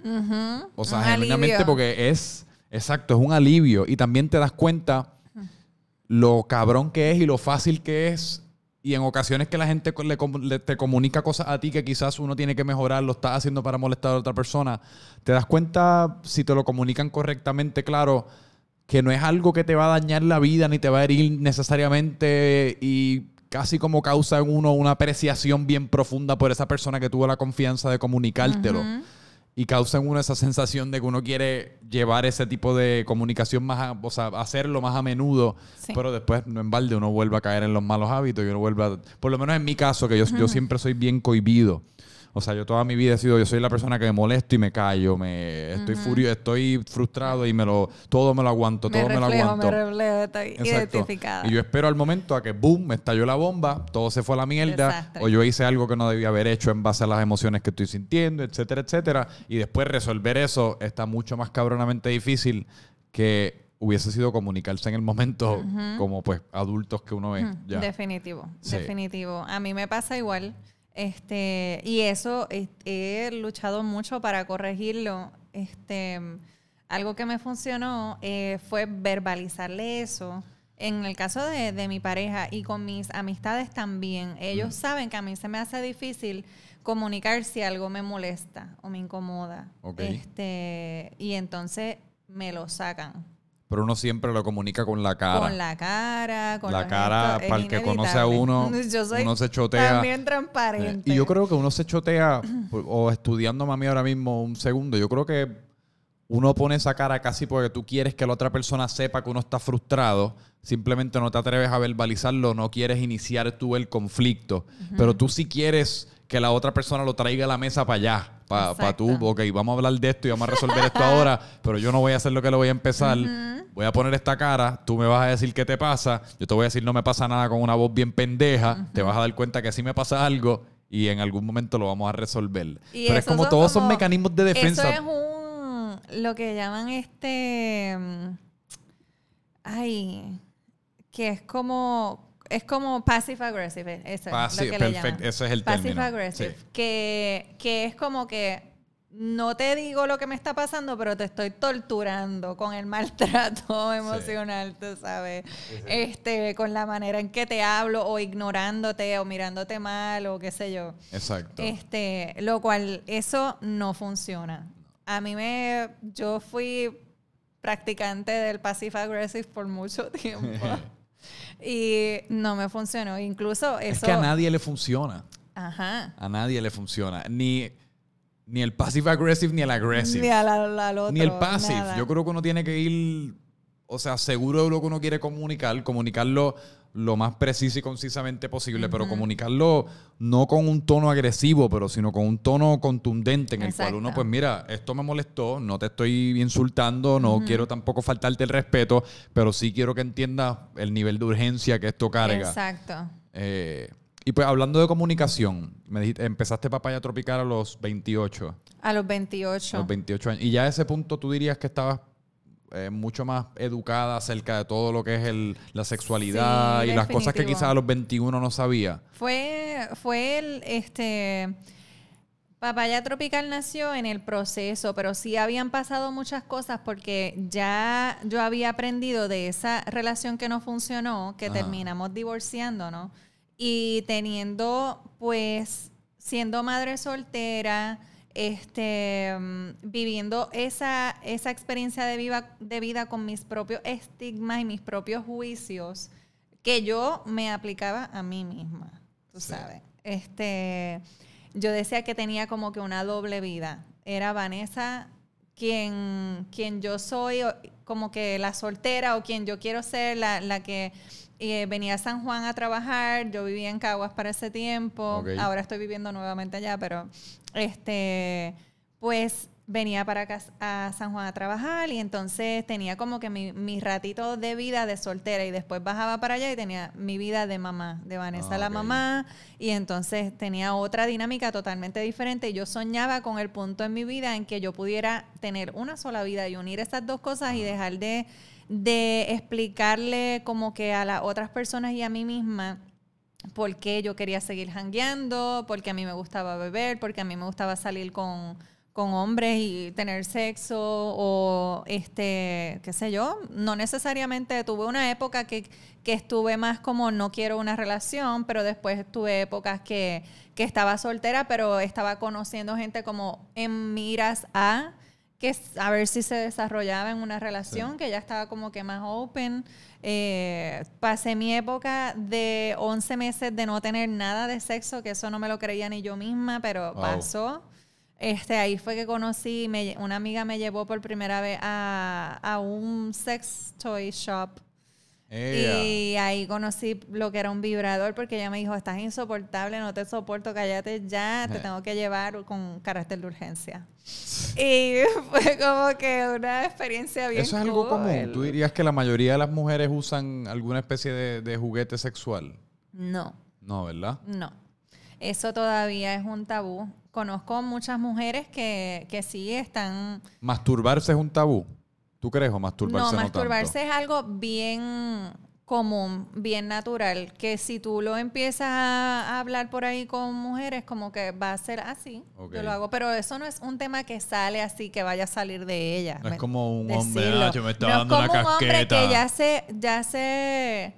S1: O sea, genuinamente porque es, exacto, es un alivio. Y también te das cuenta lo cabrón que es y lo fácil que es. Y en ocasiones que la gente le, te comunica cosas a ti que quizás uno tiene que mejorar, lo estás haciendo para molestar a otra persona, te das cuenta si te lo comunican correctamente, claro que no es algo que te va a dañar la vida ni te va a herir necesariamente y casi como causa en uno una apreciación bien profunda por esa persona que tuvo la confianza de comunicártelo. Y causa en uno esa sensación de que uno quiere llevar ese tipo de comunicación más, o sea, hacerlo más a menudo, pero después no en balde uno vuelve a caer en los malos hábitos y uno vuelve a, por lo menos en mi caso, que yo, yo siempre soy bien cohibido. O sea, yo toda mi vida he sido, yo soy la persona que me molesto y me callo, me estoy furioso, estoy frustrado y me lo, todo me lo aguanto, todo me lo aguanto.
S2: Me reflejo, estoy identificada.
S1: Y yo espero al momento a que boom, me estalló la bomba, todo se fue a la mierda, o yo hice algo que no debía haber hecho en base a las emociones que estoy sintiendo, etcétera, etcétera. Y después resolver eso está mucho más cabronamente difícil que hubiese sido comunicarse en el momento como pues adultos que uno ve.
S2: Definitivo, definitivo. A mí me pasa igual. Este, y eso he luchado mucho para corregirlo. Este, algo que me funcionó eh, fue verbalizarle eso. En el caso de, mi pareja y con mis amistades también, ellos saben que a mí se me hace difícil comunicar si algo me molesta o me incomoda. Este, y entonces me lo sacan
S1: pero uno siempre lo comunica con la cara.
S2: Con la cara, con
S1: la cara, para el que conoce a uno, [LAUGHS] uno se chotea.
S2: También transparente.
S1: Y yo creo que uno se chotea, o estudiando mami ahora mismo un segundo, yo creo que uno pone esa cara casi porque tú quieres que la otra persona sepa que uno está frustrado, simplemente no te atreves a verbalizarlo, no quieres iniciar tú el conflicto, pero tú sí quieres que la otra persona lo traiga a la mesa para allá, para tú, ok, vamos a hablar de esto y vamos a resolver esto [LAUGHS] ahora, pero yo no voy a hacer lo que lo voy a empezar. Voy a poner esta cara, tú me vas a decir qué te pasa, yo te voy a decir no me pasa nada con una voz bien pendeja, te vas a dar cuenta que sí me pasa algo y en algún momento lo vamos a resolver. Pero es como todos son mecanismos de defensa.
S2: Eso es un, lo que llaman este, mm, ay, que es como es como passive aggressive, eso es lo que le llaman.
S1: ese es el
S2: passive aggressive, que, que es como que no te digo lo que me está pasando, pero te estoy torturando con el [LAUGHS] maltrato emocional, tú sabes. Este, con la manera en que te hablo, o ignorándote, o mirándote mal, o qué sé yo.
S1: Exacto.
S2: Este, lo cual, eso no funciona. A mí me. Yo fui practicante del passive aggressive por mucho [LAUGHS] tiempo. [LAUGHS] y no me funcionó. Incluso eso.
S1: Es que a nadie le funciona.
S2: Ajá.
S1: A nadie le funciona. Ni ni el passive aggressive ni el aggressive.
S2: Ni, otro,
S1: ni el passive. Yo creo que uno tiene que ir, o sea, seguro de lo que uno quiere comunicar, comunicarlo lo más preciso y concisamente posible, pero comunicarlo no con un tono agresivo, pero sino con un tono contundente en el cual uno, pues mira, esto me molestó, no te estoy insultando, no quiero tampoco faltarte el respeto, pero sí quiero que entiendas el nivel de urgencia que esto carga.
S2: Exacto.
S1: Eh, y pues hablando de comunicación, me dijiste, empezaste Papaya Tropical a los 28.
S2: A los 28.
S1: A los 28 años. Y ya a ese punto tú dirías que estabas eh, mucho más educada acerca de todo lo que es el, la sexualidad y las cosas que quizás a los 21 no sabía.
S2: Fue, fue el, este... Papaya Tropical nació en el proceso, pero sí habían pasado muchas cosas porque ya yo había aprendido de esa relación que no funcionó, que terminamos divorciándonos y teniendo, pues, siendo madre soltera, este, mm, viviendo esa, esa experiencia de, viva, de vida con mis propios estigmas y mis propios juicios que yo me aplicaba a mí misma, tú sabes. Este, yo decía que tenía como que una doble vida. Era Vanessa quien, quien yo soy, como que la soltera o quien yo quiero ser, la, la que eh, venía a San Juan a trabajar, yo vivía en Caguas para ese tiempo, ahora estoy viviendo nuevamente allá, pero este, pues venía para acá a San Juan a trabajar y entonces tenía como que mi, mi ratito de vida de soltera y después bajaba para allá y tenía mi vida de mamá, de Vanessa
S1: Ah,
S2: la mamá y entonces tenía otra dinámica totalmente diferente. Y yo soñaba con el punto en mi vida en que yo pudiera tener una sola vida y unir esas dos cosas y dejar de, de explicarle como que a las otras personas y a mí misma por qué yo quería seguir jangueando, porque a mí me gustaba beber, porque a mí me gustaba salir con, con hombres y tener sexo o este, qué sé yo, no necesariamente tuve una época que, que estuve más como no quiero una relación, pero después tuve épocas que, que estaba soltera, pero estaba conociendo gente como en miras a que a ver si se desarrollaba en una relación, que ya estaba como que más open. Eh, pasé mi época de 11 meses de no tener nada de sexo, que eso no me lo creía ni yo misma, pero
S1: Wow.
S2: pasó. Este, ahí fue que conocí, me- una amiga me llevó por primera vez a, a un sex toy shop Y ahí conocí lo que era un vibrador porque ella me dijo, estás insoportable, no te soporto, cállate ya, te
S1: Eh.
S2: tengo que llevar con carácter de urgencia. [LAUGHS] Y [LAUGHS] fue como que una experiencia bien
S1: Eso es algo común. ¿Tú dirías que la mayoría de las mujeres usan alguna especie de, de juguete sexual?
S2: No,
S1: No, ¿verdad?
S2: no. Eso todavía es un tabú. Conozco muchas mujeres que, que sí están...
S1: ¿Masturbarse es un tabú? ¿Tú crees o masturbarse
S2: No,
S1: no,
S2: masturbarse
S1: tanto?
S2: es algo bien común, bien natural, que si tú lo empiezas a hablar por ahí con mujeres, como que va a ser así, yo lo hago, pero eso no es un tema que sale así, que vaya a salir de ella.
S1: No es como un hombre. "Ah, yo me está
S2: no
S1: dando
S2: es
S1: una
S2: como un hombre
S1: casqueta".
S2: que ya se, ya se,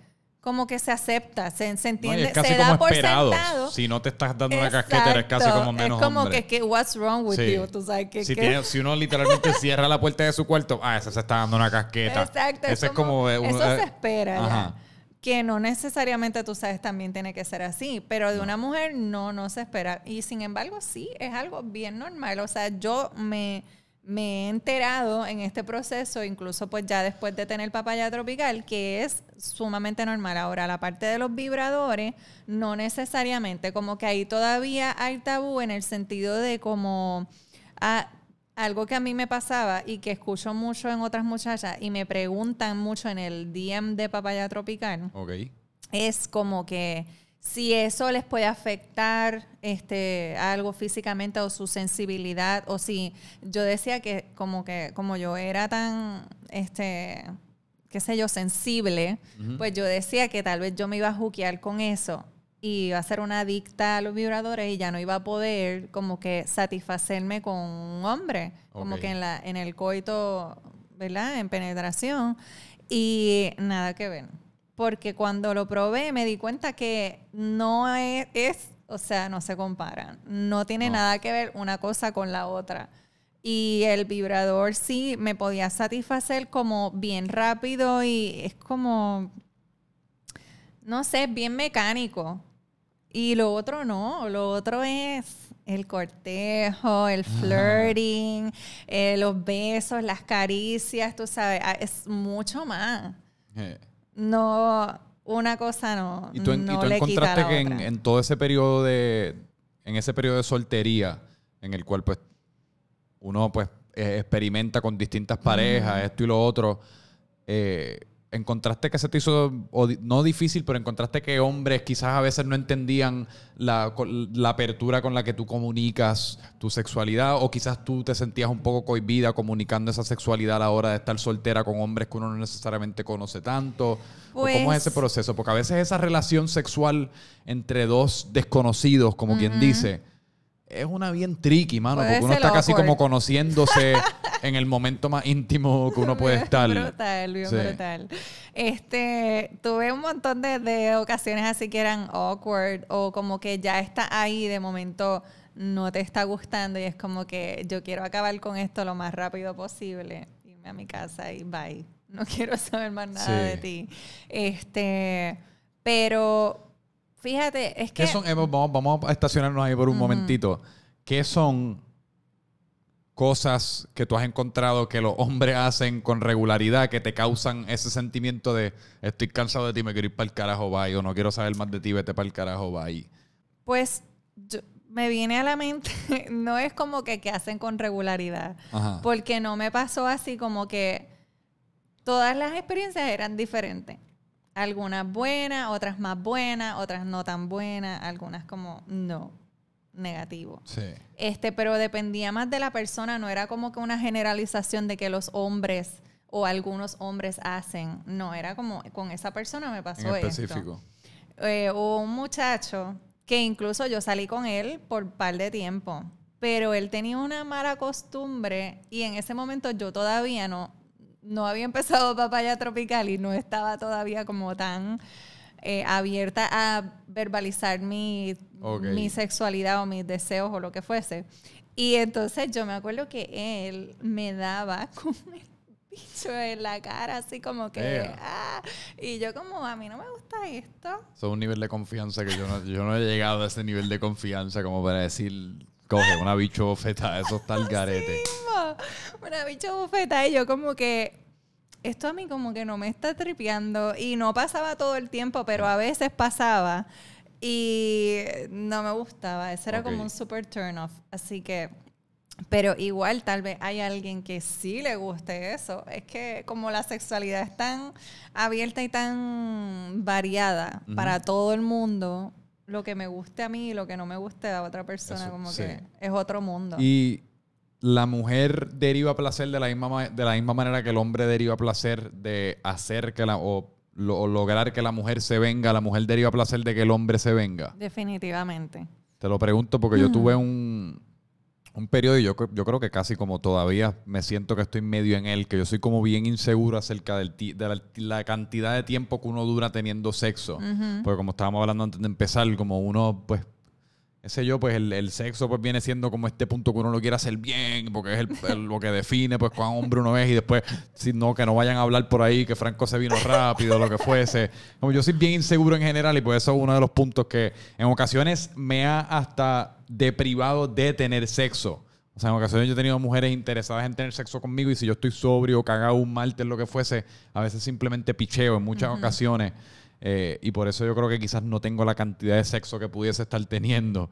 S2: como que se acepta, se, entiende,
S1: es
S2: se da
S1: como
S2: por
S1: esperado.
S2: sentado.
S1: Si no te estás dando una casqueta, eres casi como menos
S2: Es como
S1: hombre.
S2: que, que, what's wrong with
S1: Sí.
S2: you, tú sabes que,
S1: si,
S2: que-
S1: tiene- si uno literalmente [LAUGHS] cierra la puerta de su cuarto, ah, ese se está dando una casqueta.
S2: Exacto.
S1: Ese es como... eh, uno-
S2: eso
S1: eh,
S2: se espera ya.
S1: ajá.
S2: Que no necesariamente tú sabes también tiene que ser así, pero de una mujer no, no se espera. Y sin embargo, sí, es algo bien normal. O sea, yo me, me he enterado en este proceso, incluso pues ya después de tener papaya tropical, que es sumamente normal. Ahora, la parte de los vibradores, no necesariamente, como que ahí todavía hay tabú en el sentido de como... ah, algo que a mí me pasaba y que escucho mucho en otras muchachas y me preguntan mucho en el DM de Papaya Tropical
S1: Ok.
S2: es como que si eso les puede afectar este algo físicamente o su sensibilidad o si yo decía que como que como yo era tan este qué sé yo sensible pues yo decía que tal vez yo me iba a juquear con eso y iba a ser una adicta a los vibradores y ya no iba a poder como que satisfacerme con un hombre como que en la en el coito verdad en penetración y nada que ver porque cuando lo probé me di cuenta que no es, es, o sea, no se comparan. No tiene
S1: No.
S2: nada que ver una cosa con la otra. Y el vibrador sí me podía satisfacer como bien rápido y es como, no sé, bien mecánico. Y lo otro no, lo otro es el cortejo, el flirting, eh, los besos, las caricias, tú sabes, ah, es mucho más
S1: Eh,
S2: no, una cosa no.
S1: Y tú, en- y
S2: no
S1: tú
S2: le quita
S1: encontraste
S2: la
S1: que en,
S2: otra.
S1: en todo ese periodo de, en ese periodo de soltería, en el cual pues uno pues eh, experimenta con distintas parejas, esto y lo otro, eh, encontraste que se te hizo, no difícil, pero encontraste que hombres quizás a veces no entendían la, apertura con la que tú comunicas tu sexualidad, o quizás tú te sentías un poco cohibida comunicando esa sexualidad a la hora de estar soltera con hombres que uno no necesariamente conoce tanto. ¿O ¿Cómo es
S2: Pues-
S1: ese proceso? Porque a veces esa relación sexual entre dos desconocidos, como quien dice, es una bien tricky, mano,
S2: Puede
S1: porque uno está casi como conociéndose [LAUGHS] en el momento más íntimo que uno puede estar.
S2: Brutal, bien
S1: Sí.
S2: brutal. Este, tuve un montón de, de ocasiones así que eran awkward o como que ya está ahí de momento no te está gustando y es como que yo quiero acabar con esto lo más rápido posible, irme a mi casa y bye. No [LAUGHS] quiero saber más nada
S1: Sí.
S2: de ti. Este, pero fíjate, es que
S1: ¿Qué son, Eva, vamos, vamos a estacionarnos ahí por un momentito. ¿Qué son cosas que tú has encontrado que los hombres hacen con regularidad que te causan ese sentimiento de estoy cansado de ti, me quiero ir para el carajo, bye, o no quiero saber más de ti, vete para el carajo, bye?
S2: Pues yo- me viene a la mente, [LAUGHS] no es como que, que hacen con regularidad,
S1: Ajá.
S2: porque no me pasó así como que todas las experiencias eran diferentes. Algunas buenas, otras más buenas, otras no tan buenas, algunas como no, negativo.
S1: Sí.
S2: Este, pero dependía más de la persona, no era como que una generalización de que los hombres o algunos hombres hacen. No, era como con esa persona me pasó
S1: En
S2: esto.
S1: específico.
S2: Eh, hubo un muchacho que incluso yo salí con él por un par de tiempo, pero él tenía una mala costumbre y en ese momento yo todavía no, no había empezado papaya tropical y no estaba todavía como tan eh, abierta a verbalizar mi, mi sexualidad o mis deseos o lo que fuese. Y entonces yo me acuerdo que él me daba [LAUGHS] con el bicho en la cara, así como que... Ah, y yo como, a mí no me gusta esto.
S1: Es un nivel de confianza que yo no, yo no he llegado a ese nivel de confianza como para decir, coge una bicho bofeta, eso está al [LAUGHS] garete.
S2: mismo. Una bicha bufeta y yo como que esto a mí como que no me está tripeando y no pasaba todo el tiempo, pero a veces pasaba y no me gustaba. Ese era como un super turn off. Así que, pero igual tal vez hay alguien que sí le guste eso. Es que como la sexualidad es tan abierta y tan variada para todo el mundo, lo que me guste a mí y lo que no me guste a otra persona,
S1: Eso,
S2: como
S1: sí.
S2: que es otro mundo.
S1: Y la mujer deriva placer de la misma, ma- de la misma manera que el hombre deriva placer de hacer que la, o, lo- o lograr que la mujer se venga, la mujer deriva placer de que el hombre se venga.
S2: Definitivamente.
S1: Te lo pregunto porque yo tuve un, un periodo y yo, yo creo que casi como todavía me siento que estoy medio en él, que yo soy como bien inseguro acerca del ti- de la, la cantidad de tiempo que uno dura teniendo sexo. Porque como estábamos hablando antes de empezar, como uno, pues, qué sé yo, pues el, el sexo pues viene siendo como este punto que uno lo quiere hacer bien, porque es el- el- lo que define pues cuán hombre uno es y después, si no, que no vayan a hablar por ahí que Franco se vino rápido, lo que fuese. Como yo soy bien inseguro en general y pues eso es uno de los puntos que en ocasiones me ha hasta deprivado de tener sexo. O sea, en ocasiones yo he tenido mujeres interesadas en tener sexo conmigo y si yo estoy sobrio, cagado un martes, lo que fuese, a veces simplemente picheo en muchas ocasiones. Eh, y por eso yo creo que quizás no tengo la cantidad de sexo que pudiese estar teniendo.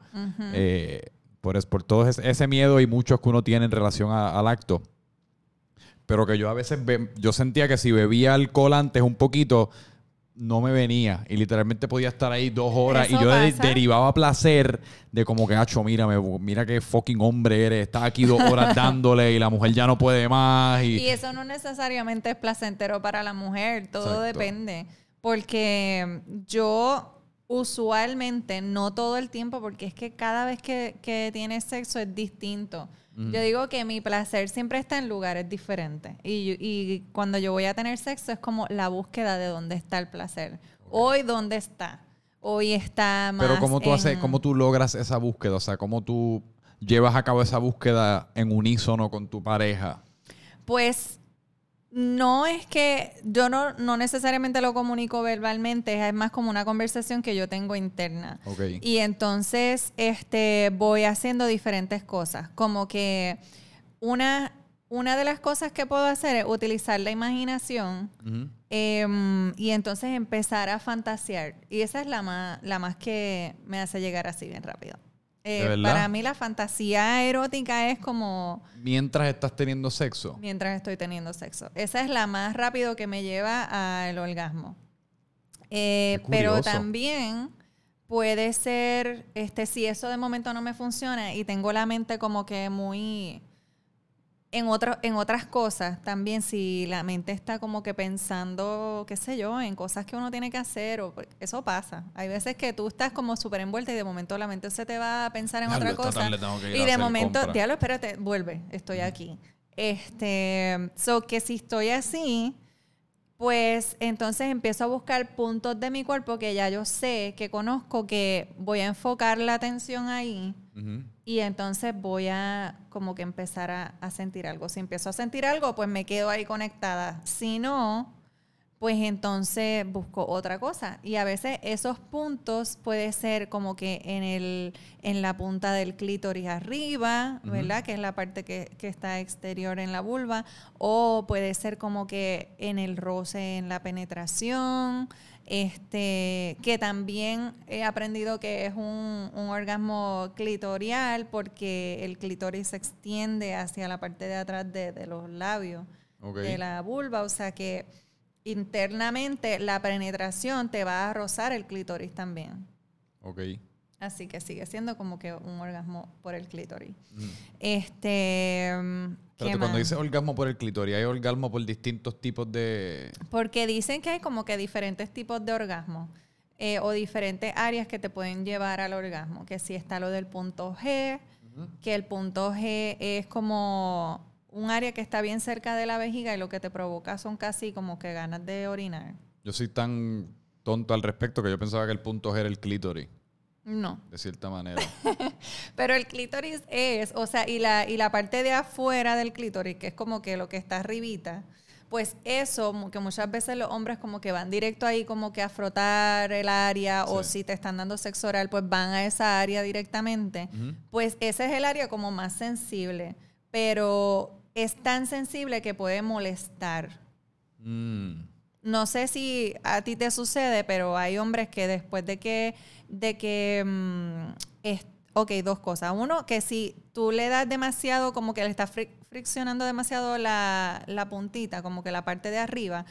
S1: Eh, por, por todo ese, ese miedo y muchos que uno tiene en relación a- al acto. Pero que yo a veces be- yo sentía que si bebía alcohol antes un poquito, no me venía. Y literalmente podía estar ahí dos horas.
S2: Eso
S1: y yo de- derivaba placer de como que, hacho, mira, mira qué fucking hombre eres. Estás aquí dos horas [LAUGHS] dándole y la mujer ya no puede más. Y,
S2: Y eso no necesariamente es placentero para la mujer, todo
S1: Exacto.
S2: depende. Porque yo usualmente, no todo el tiempo, porque es que cada vez que, que tienes sexo es distinto. Yo digo que mi placer siempre está en lugares diferentes. Y, y cuando yo voy a tener sexo es como la búsqueda de dónde está el placer. Hoy, ¿dónde está? Hoy está más
S1: Pero ¿cómo tú, haces, ¿cómo tú logras esa búsqueda? O sea, ¿cómo tú llevas a cabo esa búsqueda en unísono con tu pareja?
S2: Pues no es que yo no, no necesariamente lo comunico verbalmente, es más como una conversación que yo tengo interna. Y entonces este, voy haciendo diferentes cosas, como que una, una de las cosas que puedo hacer es utilizar la imaginación em, y entonces empezar a fantasear. Y esa es la más, la más que me hace llegar así bien rápido. Eh, para mí la fantasía erótica es como
S1: Mientras estás teniendo sexo.
S2: mientras estoy teniendo sexo. Esa es la más rápido que me lleva al orgasmo. Eh, pero también puede ser, este, si eso de momento no me funciona y tengo la mente como que muy en, otro, en otras cosas, también si la mente está como que pensando, qué sé yo, en cosas que uno tiene que hacer, o eso pasa. Hay veces que tú estás como súper envuelta y de momento la mente se te va a pensar en
S1: Diablo,
S2: otra cosa. Y de momento, diablo, espérate, vuelve, estoy aquí. Este, so que si estoy así, pues entonces empiezo a buscar puntos de mi cuerpo que ya yo sé, que conozco, que voy a enfocar la atención ahí. Y entonces voy a como que empezar a, a sentir algo. Si empiezo a sentir algo, pues me quedo ahí conectada. Si no, pues entonces busco otra cosa. Y a veces esos puntos puede ser como que en, el, en la punta del clítoris arriba, ¿verdad? Que es la parte que, que, está exterior en la vulva. O puede ser como que en el roce, en la penetración. Este, que también he aprendido que es un, un orgasmo clitorial porque el clítoris se extiende hacia la parte de atrás de, de los labios de la vulva. O sea que internamente la penetración te va a rozar el clítoris también.
S1: Ok.
S2: Así que sigue siendo como que un orgasmo por el clítoris. Mm. Este.
S1: Pero cuando dices orgasmo por el clítoris, ¿hay orgasmo por distintos tipos de...?
S2: Porque dicen que hay como que diferentes tipos de orgasmo. Eh, o diferentes áreas que te pueden llevar al orgasmo. Que si está lo del punto G, que el punto G es como un área que está bien cerca de la vejiga y lo que te provoca son casi como que ganas de orinar.
S1: Yo soy tan tonto al respecto que yo pensaba que el punto G era el clítoris.
S2: No.
S1: De cierta manera. [LAUGHS]
S2: Pero el clítoris es, o sea, y la, y la parte de afuera del clítoris, que es como que lo que está arribita, pues eso, que muchas veces los hombres como que van directo ahí como que a frotar el área o si te están dando sexo oral, pues van a esa área directamente. Pues ese es el área como más sensible. Pero es tan sensible que puede molestar. Mm. No sé si a ti te sucede, pero hay hombres que después de que, de que, mm, ok, dos cosas. Uno, que si tú le das demasiado, como que le estás friccionando demasiado la, puntita, como que la parte de arriba,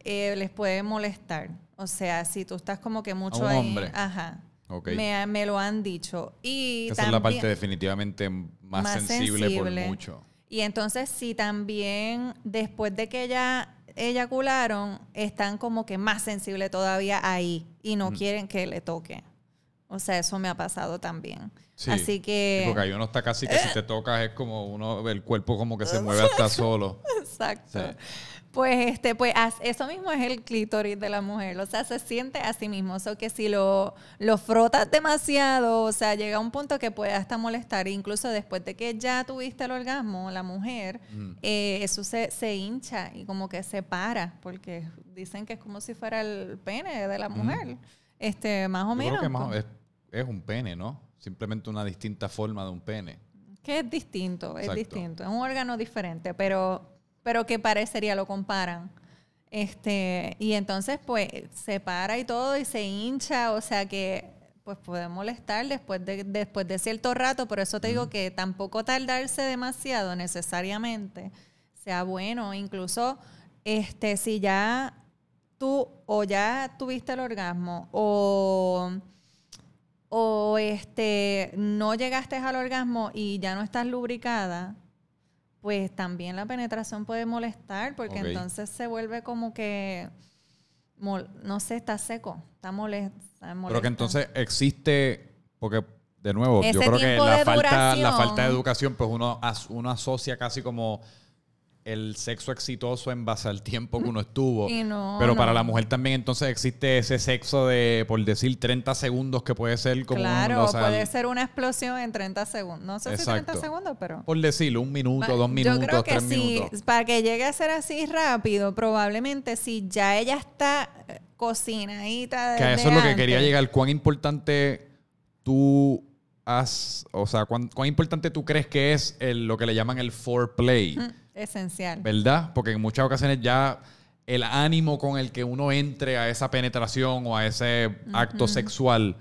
S2: eh, les puede molestar. O sea, si tú estás como que mucho
S1: ahí. Hombre.
S2: Ajá. Me, lo han dicho. Y
S1: Esa es la parte definitivamente más, sensible, por mucho.
S2: Y entonces si también después de que ya eyacularon, están como que más sensibles todavía ahí y no quieren que le toque. O sea, eso me ha pasado también. Así que...
S1: porque ahí uno está casi que si te tocas es como uno, el cuerpo como que se [LAUGHS] mueve hasta solo.
S2: Exacto. Pues este, pues eso mismo es el clítoris de la mujer, o sea, se siente a sí mismo, o sea, que si lo, lo frotas demasiado, o sea, llega a un punto que puede hasta molestar, incluso después de que ya tuviste el orgasmo, la mujer, mm. eh, eso se, se, hincha y como que se para, porque dicen que es como si fuera el pene de la mm. mujer, este, más o menos.
S1: es, es un pene, ¿no? Simplemente una distinta forma de un pene.
S2: Que es distinto, es distinto, es un órgano diferente, pero pero que parecería lo comparan. Este, y entonces pues se para y todo y se hincha, o sea que pues puede molestar después de, después de cierto rato, por eso te digo que tampoco tardarse demasiado necesariamente sea bueno, incluso este si ya tú o ya tuviste el orgasmo o o este no llegaste al orgasmo y ya no estás lubricada, pues también la penetración puede molestar porque entonces se vuelve como que, no sé, está seco, está molesto.
S1: Pero que entonces existe, porque de nuevo, yo creo que la falta, la falta de educación, pues uno, uno asocia casi como el sexo exitoso en base al tiempo que uno estuvo. pero para la mujer también entonces existe ese sexo de, por decir, 30 segundos que puede ser como...
S2: Claro, puede ser una explosión en 30 segundos. No sé si 30 segundos, pero...
S1: Por decirlo, un minuto, dos minutos, Yo creo que sí,
S2: para que llegue a ser así rápido, probablemente si ya ella está eh, cocinadita
S1: Que eso es lo que quería llegar. ¿Cuán importante tú has... O sea, cuán, importante tú crees que es el, lo que le llaman el foreplay?
S2: Esencial.
S1: ¿Verdad? Porque en muchas ocasiones ya el ánimo con el que uno entre a esa penetración o a ese acto sexual,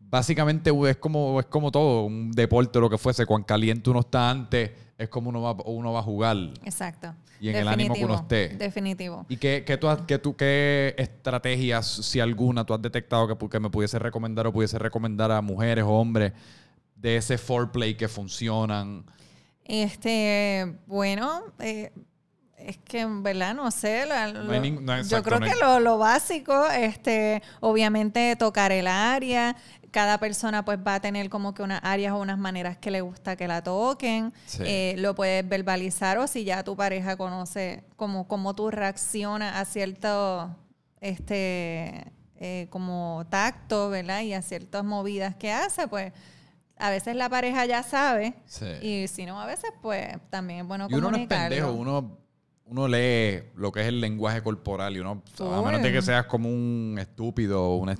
S1: básicamente es como, es como todo, un deporte o lo que fuese, cuán caliente uno está antes, es como uno va, uno va a jugar.
S2: Exacto.
S1: Y en el ánimo que uno esté.
S2: Definitivo.
S1: ¿Y qué, qué, tú, qué, tú, qué estrategias, si alguna, tú has detectado que, que me pudiese recomendar o pudiese recomendar a mujeres o hombres de ese foreplay que funcionan?
S2: Este, bueno, eh, es que en verdad no sé. yo creo que lo, lo, básico, este, obviamente tocar el área. Cada persona pues va a tener como que unas áreas o unas maneras que le gusta que la toquen. Eh, lo puedes verbalizar o si ya tu pareja conoce cómo, cómo tú reaccionas a cierto este eh, como tacto, ¿verdad? Y a ciertas movidas que hace, pues a veces la pareja ya sabe y si no, a veces pues también es bueno
S1: y uno no es pendejo, uno, uno lee lo que es el lenguaje corporal y uno, a menos de que seas como un estúpido o un,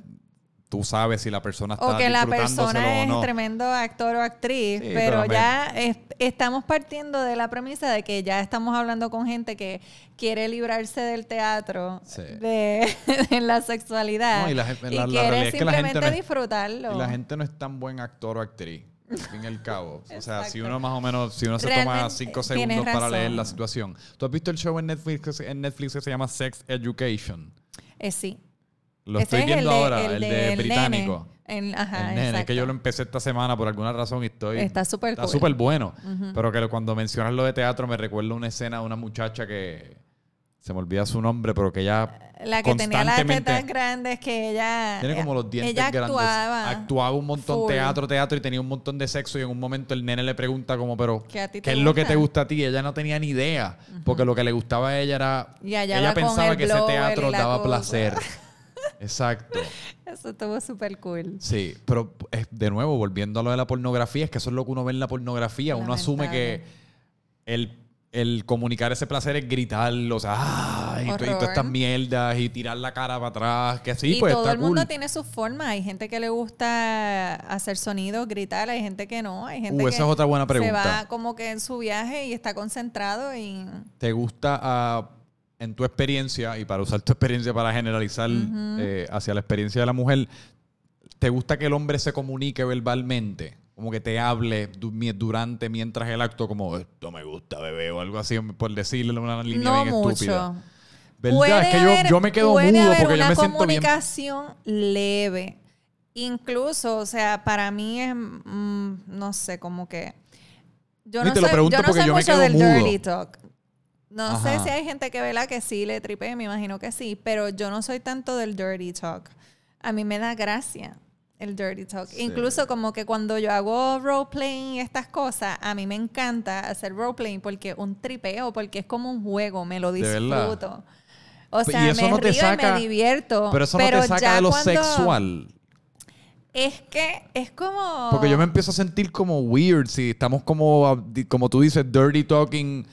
S1: tú sabes si la persona está
S2: o que la persona
S1: o no.
S2: es tremendo actor o actriz,
S1: Sí,
S2: pero, ya es- estamos partiendo de la premisa de que ya estamos hablando con gente que quiere librarse del teatro,
S1: Sí.
S2: de, [LAUGHS] de la sexualidad
S1: No, y la la- la
S2: quiere
S1: es que
S2: simplemente
S1: es-
S2: disfrutarlo.
S1: Y la gente no es tan buen actor o actriz, al fin y al cabo. O sea, si uno más o menos, si uno se toma cinco segundos para leer la situación. ¿Tú has visto el show en Netflix, en Netflix que se llama Sex Education?
S2: Eh, sí.
S1: Lo
S2: Ese
S1: estoy
S2: es
S1: viendo
S2: de-
S1: ahora,
S2: el
S1: el, de británico.
S2: nene. El- ajá,
S1: el nene,
S2: exacto.
S1: que yo lo empecé esta semana por alguna razón y estoy...
S2: Está súper
S1: Está
S2: cool.
S1: súper bueno. Pero que cuando mencionas lo de teatro me recuerda una escena de una muchacha que... Se me olvida su nombre, pero que ella
S2: La que tenía las tetas grandes que ella...
S1: Tiene como los dientes
S2: ella
S1: grandes.
S2: actuaba.
S1: Actuaba un montón
S2: full.
S1: teatro, teatro y tenía un montón de sexo y en un momento el nene le pregunta como, pero
S2: ¿Qué a ti
S1: ¿qué
S2: te
S1: es lo que te gusta a ti? Ella no tenía ni idea, porque lo que le gustaba a ella era
S2: Y allá
S1: ella pensaba
S2: el
S1: que ese teatro daba placer. [LAUGHS] Exacto. [LAUGHS]
S2: Eso estuvo súper cool.
S1: Sí, pero eh, de nuevo, volviendo a lo de la pornografía, es que eso es lo que uno ve en la pornografía. Uno asume que el, el comunicar ese placer es gritar, o sea, y, to- y todas estas mierdas y tirar la cara para atrás, que sí,
S2: y
S1: pues
S2: todo
S1: está
S2: el mundo
S1: cool.
S2: tiene su forma. Hay gente que le gusta hacer sonidos, gritar. Hay gente que no. Hay gente
S1: Uh,
S2: que
S1: esa es otra buena
S2: se
S1: pregunta.
S2: va como que en su viaje y está concentrado y...
S1: ¿Te gusta ah, en tu experiencia, y para usar tu experiencia para generalizar eh, hacia la experiencia de la mujer, ¿te gusta que el hombre se comunique verbalmente? Como que te hable durante, mientras el acto, como esto me gusta, bebé, o algo así, por decirle una línea
S2: no
S1: bien
S2: mucho.
S1: estúpida. ¿Verdad?
S2: Puede
S1: es que
S2: haber-
S1: yo me quedo
S2: puede
S1: mudo porque yo
S2: una
S1: me siento bien.
S2: comunicación leve. Incluso, o sea, para mí es, mm, no sé, como que... Yo no
S1: te lo pregunto
S2: yo no
S1: porque
S2: soy
S1: yo me quedo
S2: del
S1: mudo.
S2: dirty talk. No
S1: Ajá.
S2: sé si hay gente que vela que sí le tripe, me imagino que sí, pero yo no soy tanto del dirty talk. A mí me da gracia el dirty talk.
S1: Sí.
S2: Incluso como que cuando yo hago roleplaying y estas cosas, a mí me encanta hacer roleplaying porque un tripeo, porque es como un juego, me lo disfruto. O
S1: Y
S2: sea,
S1: eso
S2: me
S1: no te
S2: río y
S1: saca-
S2: me divierto.
S1: Pero eso no
S2: pero
S1: te saca de lo sexual.
S2: Es que es como...
S1: Porque yo me empiezo a sentir como weird si estamos como, ah, como tú dices, dirty talking.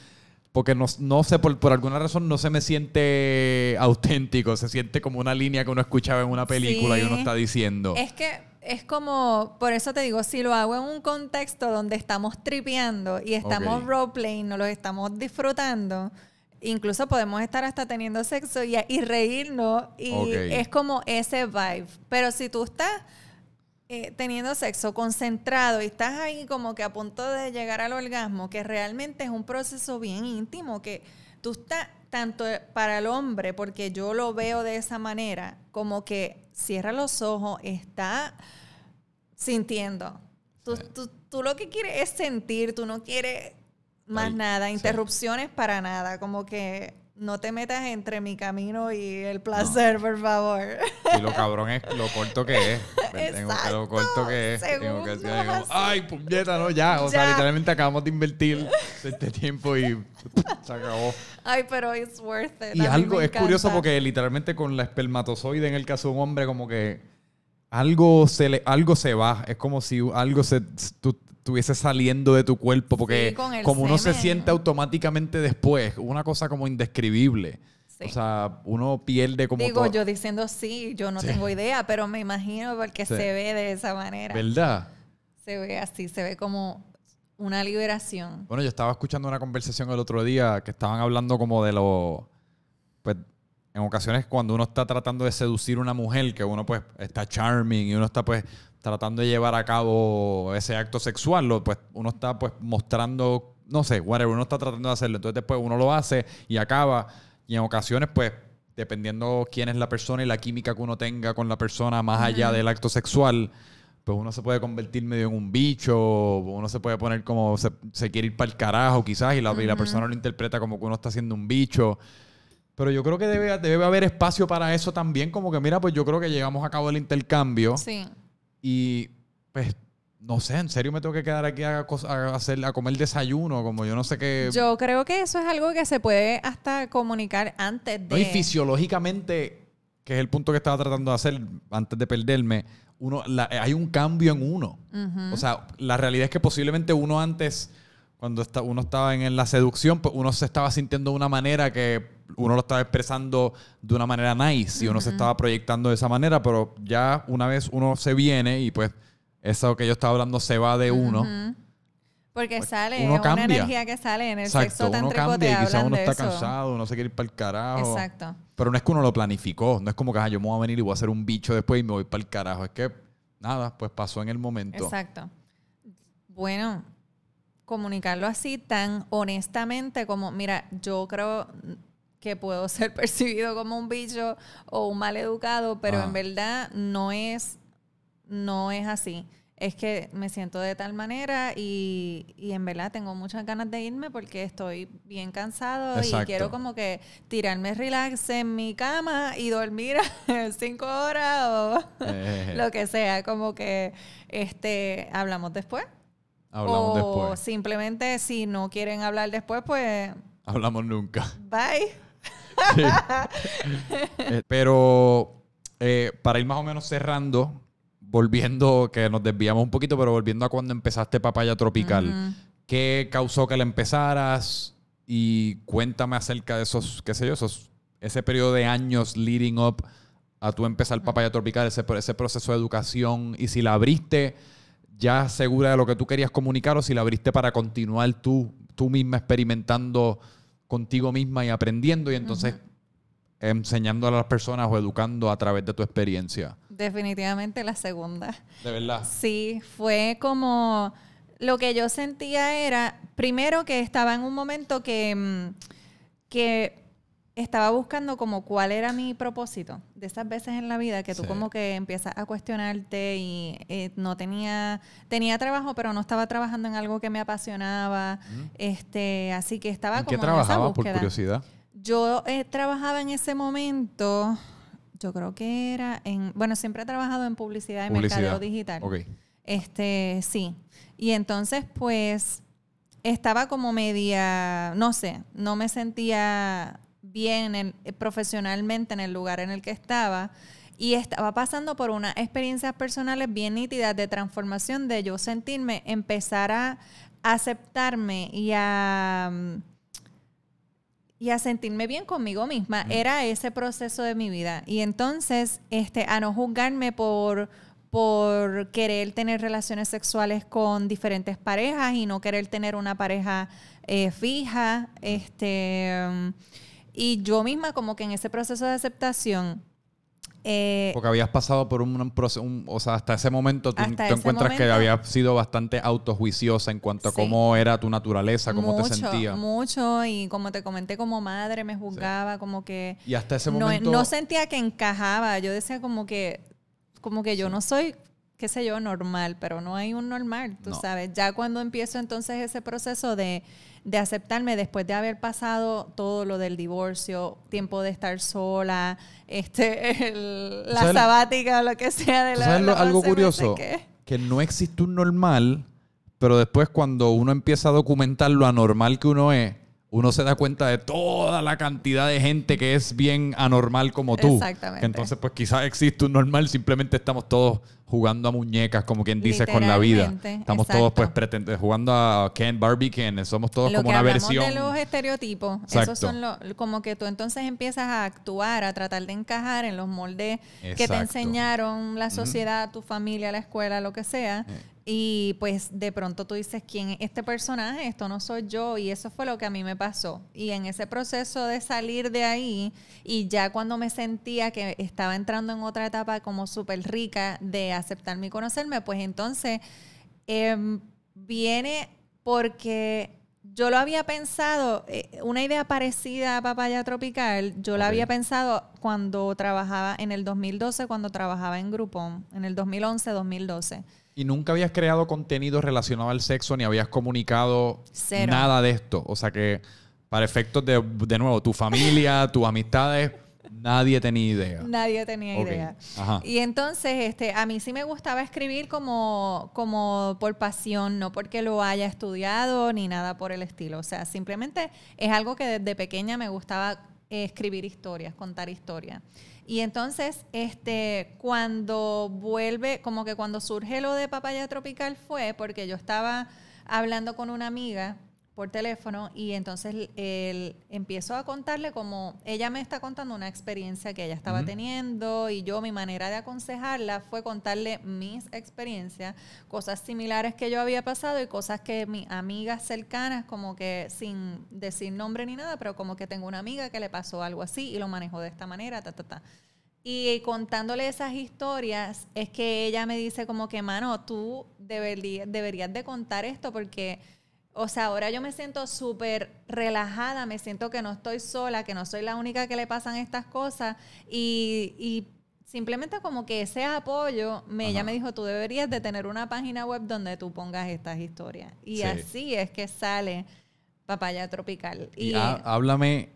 S1: Porque no, no sé, por, por alguna razón no se me siente [LAUGHS] auténtico. Se siente como una línea que uno escuchaba en una película y uno
S2: Sí.
S1: está diciendo.
S2: Es que es como, por eso te digo, si lo hago en un contexto donde estamos tripeando y estamos
S1: Ok.
S2: roleplaying, nos lo estamos disfrutando, incluso podemos estar hasta teniendo sexo y, y reírnos y es como ese vibe. Pero si tú estás eh, teniendo sexo concentrado y estás ahí como que a punto de llegar al orgasmo, que realmente es un proceso bien íntimo, que tú estás tanto para el hombre, porque yo lo veo de esa manera, como que cierra los ojos, está sintiendo. Tú,
S1: Sí.
S2: tú- tú lo que quieres es sentir, tú no quieres más
S1: Ay,
S2: nada,
S1: sí.
S2: interrupciones para nada, como que no te metas entre mi camino y el placer, por favor.
S1: Y lo cabrón es lo corto que es. [LAUGHS] Tengo que lo corto que es. Tengo que decir, como, ay, puñeta, no, ya. O sea, literalmente acabamos de invertir este tiempo y se acabó.
S2: Ay, pero it's worth it.
S1: Y
S2: a
S1: algo es curioso porque literalmente con la espermatozoide en el caso de un hombre como que algo se le algo se va, es como si algo se tu- estuviese saliendo de tu cuerpo porque
S2: Sí,
S1: como uno se siente automáticamente después, una cosa como indescribible.
S2: Sí.
S1: O sea, uno pierde como
S2: Digo,
S1: todo-
S2: yo diciendo sí, yo no
S1: Sí.
S2: tengo idea, pero me imagino porque se ve de esa manera.
S1: ¿verdad?
S2: Se ve así, se ve como una liberación.
S1: Bueno, yo estaba escuchando una conversación el otro día que estaban hablando como de lo pues en ocasiones cuando uno está tratando de seducir a una mujer, que uno pues está charming y uno está pues tratando de llevar a cabo ese acto sexual, lo, pues uno está pues mostrando, no sé, whatever, uno está tratando de hacerlo. Entonces después uno lo hace y acaba. Y en ocasiones pues, dependiendo quién es la persona y la química que uno tenga con la persona más allá del acto sexual, pues uno se puede convertir medio en un bicho, uno se puede poner como se, se quiere ir para el carajo quizás y la, y la persona lo interpreta como que uno está haciendo un bicho. Pero yo creo que debe, debe haber espacio para eso también, como que mira, pues yo creo que llegamos a cabo el intercambio
S2: Sí.
S1: Y pues no sé, en serio me tengo que quedar aquí a, a hacer, a comer desayuno, como yo no sé qué...
S2: Yo creo que eso es algo que se puede hasta comunicar antes de...
S1: No, y fisiológicamente, que es el punto que estaba tratando de hacer antes de perderme, uno, la- hay un cambio en uno.
S2: Ujú.
S1: O sea, la realidad es que posiblemente uno antes, cuando está, uno estaba en la seducción, pues uno se estaba sintiendo de una manera que uno lo estaba expresando de una manera nice y uno se estaba proyectando de esa manera, pero ya una vez uno se viene y pues eso que yo estaba hablando se va de uno.
S2: Porque pues, sale, uno una energía que sale en el sexo tan
S1: uno cambia y quizás uno está cansado, uno se quiere ir para el carajo. Exacto. Pero no es que uno lo planificó, no es como que yo me voy a venir y voy a hacer un bicho después y me voy para el carajo. Es que nada, pues pasó en el momento.
S2: Exacto. Bueno, comunicarlo así tan honestamente como, mira, yo creo que puedo [LAUGHS] ser percibido como un bicho o un mal educado, pero en verdad no es, no es así. Es que me siento de tal manera y, y en verdad tengo muchas ganas de irme porque estoy bien cansado y quiero como que tirarme relax en mi cama y dormir [LAUGHS] cinco horas o eh. [LAUGHS] lo que sea. Como que este hablamos después.
S1: Hablamos
S2: o simplemente si no quieren hablar después, pues...
S1: Hablamos nunca.
S2: Bye. [LAUGHS]
S1: Eh, pero eh, para ir más o menos cerrando, volviendo, que nos desviamos un poquito, pero volviendo a cuando empezaste Papaya Tropical, ¿qué causó que la empezaras? Y cuéntame acerca de esos, qué sé yo, esos, ese periodo de años leading up a tú empezar Papaya Tropical, ese, ese proceso de educación, y si la abriste ya segura de lo que tú querías comunicar o si la abriste para continuar tú, tú misma experimentando contigo misma y aprendiendo y entonces enseñando a las personas o educando a través de tu experiencia.
S2: Definitivamente la segunda.
S1: De verdad.
S2: Sí, fue como lo que yo sentía era, primero que estaba en un momento que, mm, que estaba buscando como cuál era mi propósito de esas veces en la vida que tú como que empiezas a cuestionarte y eh, no tenía tenía trabajo pero no estaba trabajando en algo que me apasionaba. Este así que estaba
S1: ¿En
S2: como
S1: qué trabajaba por curiosidad
S2: yo eh, trabajaba en ese momento yo creo que era en bueno siempre he trabajado en publicidad y mercadeo digital.
S1: Okay.
S2: este sí. Y entonces pues estaba como media no sé no me sentía bien eh, profesionalmente en el lugar en el que estaba y estaba pasando por unas experiencias personales bien nítidas de transformación, de yo sentirme, empezar a aceptarme y a, mm, y a sentirme bien conmigo misma. Era ese proceso de mi vida. Y entonces, este, a no juzgarme por, por querer tener relaciones sexuales con diferentes parejas y no querer tener una pareja eh, fija. Este. Mm, y yo misma como que en ese proceso de aceptación...
S1: Eh, Porque habías pasado por un, proceso, o sea, hasta ese momento tú, encuentras que habías sido bastante autojuiciosa en cuanto a cómo era tu naturaleza, cómo te sentías.
S2: Mucho, y como te comenté, como madre me juzgaba, como que...
S1: Y hasta ese momento...
S2: No, sentía que encajaba, yo decía como que, como que yo no soy qué sé yo, normal, pero no hay un normal, tú sabes. Ya cuando empiezo entonces ese proceso de de aceptarme después de haber pasado todo lo del divorcio, tiempo de estar sola, este, la sabática lo que sea de la,
S1: ¿sabes algo curioso? Que no existe un normal, pero después cuando uno empieza a documentar lo anormal que uno es, uno se da cuenta de toda la cantidad de gente que es bien anormal como tú.
S2: Exactamente.
S1: entonces, pues quizás existe un normal, simplemente estamos todos jugando a muñecas, como quien dice, con la vida. Estamos todos, pues, jugando a Ken, Barbie Ken. Somos todos como una versión.
S2: de los estereotipos. Esos son como que tú entonces empiezas a actuar, a tratar de encajar en los moldes que te enseñaron la sociedad, tu familia, la escuela, lo que sea. Y pues de pronto tú dices, ¿quién es este personaje? Esto no soy yo. Y eso fue lo que a mí me pasó. Y en ese proceso de salir de ahí, y ya cuando me sentía que estaba entrando en otra etapa como súper rica de aceptarme y conocerme, pues entonces em, viene porque yo lo había pensado, eh, una idea parecida a Papaya Tropical, yo la había pensado cuando trabajaba en el 2012, cuando trabajaba en Groupon, en el 2011-2012
S1: y nunca habías creado contenido relacionado al sexo ni habías comunicado nada de esto. O sea que, para efectos de, de nuevo, tu familia, [LAUGHS] tus amistades, nadie tenía idea.
S2: Nadie tenía idea. Y entonces, este, a mí sí me gustaba escribir como, como por pasión, no porque lo haya estudiado ni nada por el estilo. O sea, simplemente es algo que desde pequeña me gustaba escribir historias, contar historias. Y entonces, este, cuando vuelve, como que cuando surge lo de papaya tropical fue porque yo estaba hablando con una amiga por teléfono y entonces él empiezo a contarle como ella me está contando una experiencia que ella estaba teniendo y yo mi manera de aconsejarla fue contarle mis experiencias, cosas similares que yo había pasado y cosas que mis amigas cercanas como que sin decir nombre ni nada, pero como que tengo una amiga que le pasó algo así y lo manejó de esta manera, ta, ta, ta. Y contándole esas historias es que ella me dice como que, mano, tú deberías de contar esto porque o sea, ahora yo me siento súper relajada, me siento que no estoy sola, que no soy la única que le pasan estas cosas y, simplemente como que ese apoyo, me, ella me dijo, tú deberías de tener una página web donde tú pongas estas historias. Y así es que sale Papaya Tropical.
S1: Y, háblame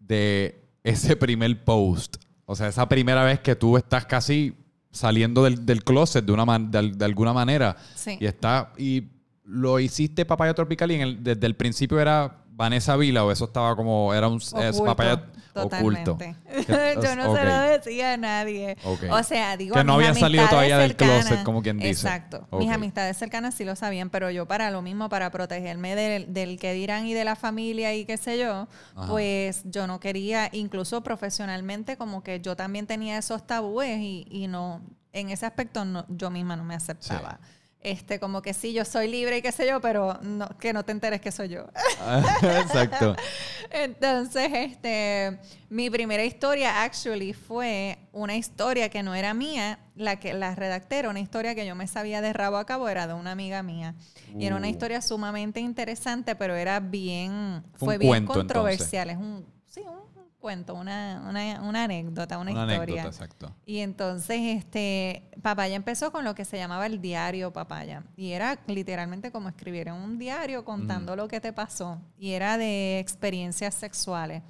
S1: de ese primer post, o sea, esa primera vez que tú estás casi saliendo del, closet de, una de, alguna manera. Sí. Y está... Y lo hiciste Papaya Tropical y en el, desde el principio era Vanessa Vila o eso estaba como, era un papaya oculto. [LAUGHS]
S2: Yo no se lo decía a nadie. O sea, digo,
S1: que no había salido todavía del closet, como quien dice.
S2: Exacto. Mis amistades cercanas sí lo sabían, pero yo para lo mismo, para protegerme del, que dirán y de la familia y qué sé yo, pues yo no quería, incluso profesionalmente, como que yo también tenía esos tabúes y, y no, en ese aspecto no, yo misma no me aceptaba. Este, como que sí, yo soy libre y qué sé yo, pero no, que no te enteres que soy yo. [LAUGHS]
S1: Exacto. [LAUGHS]
S2: Entonces, este, mi primera historia actually fue una historia que no era mía, la que la redacté era una historia que yo me sabía de rabo a cabo, era de una amiga mía. Y era una uh. historia sumamente interesante, pero era bien, fue bien controversial. Es un, sí, un cuento, una, una, una anécdota, una, historia. Anécdota, exacto. Y entonces, este, Papaya empezó con lo que se llamaba el diario Papaya. Y era literalmente como escribir en un diario contando lo que te pasó. Y era de experiencias sexuales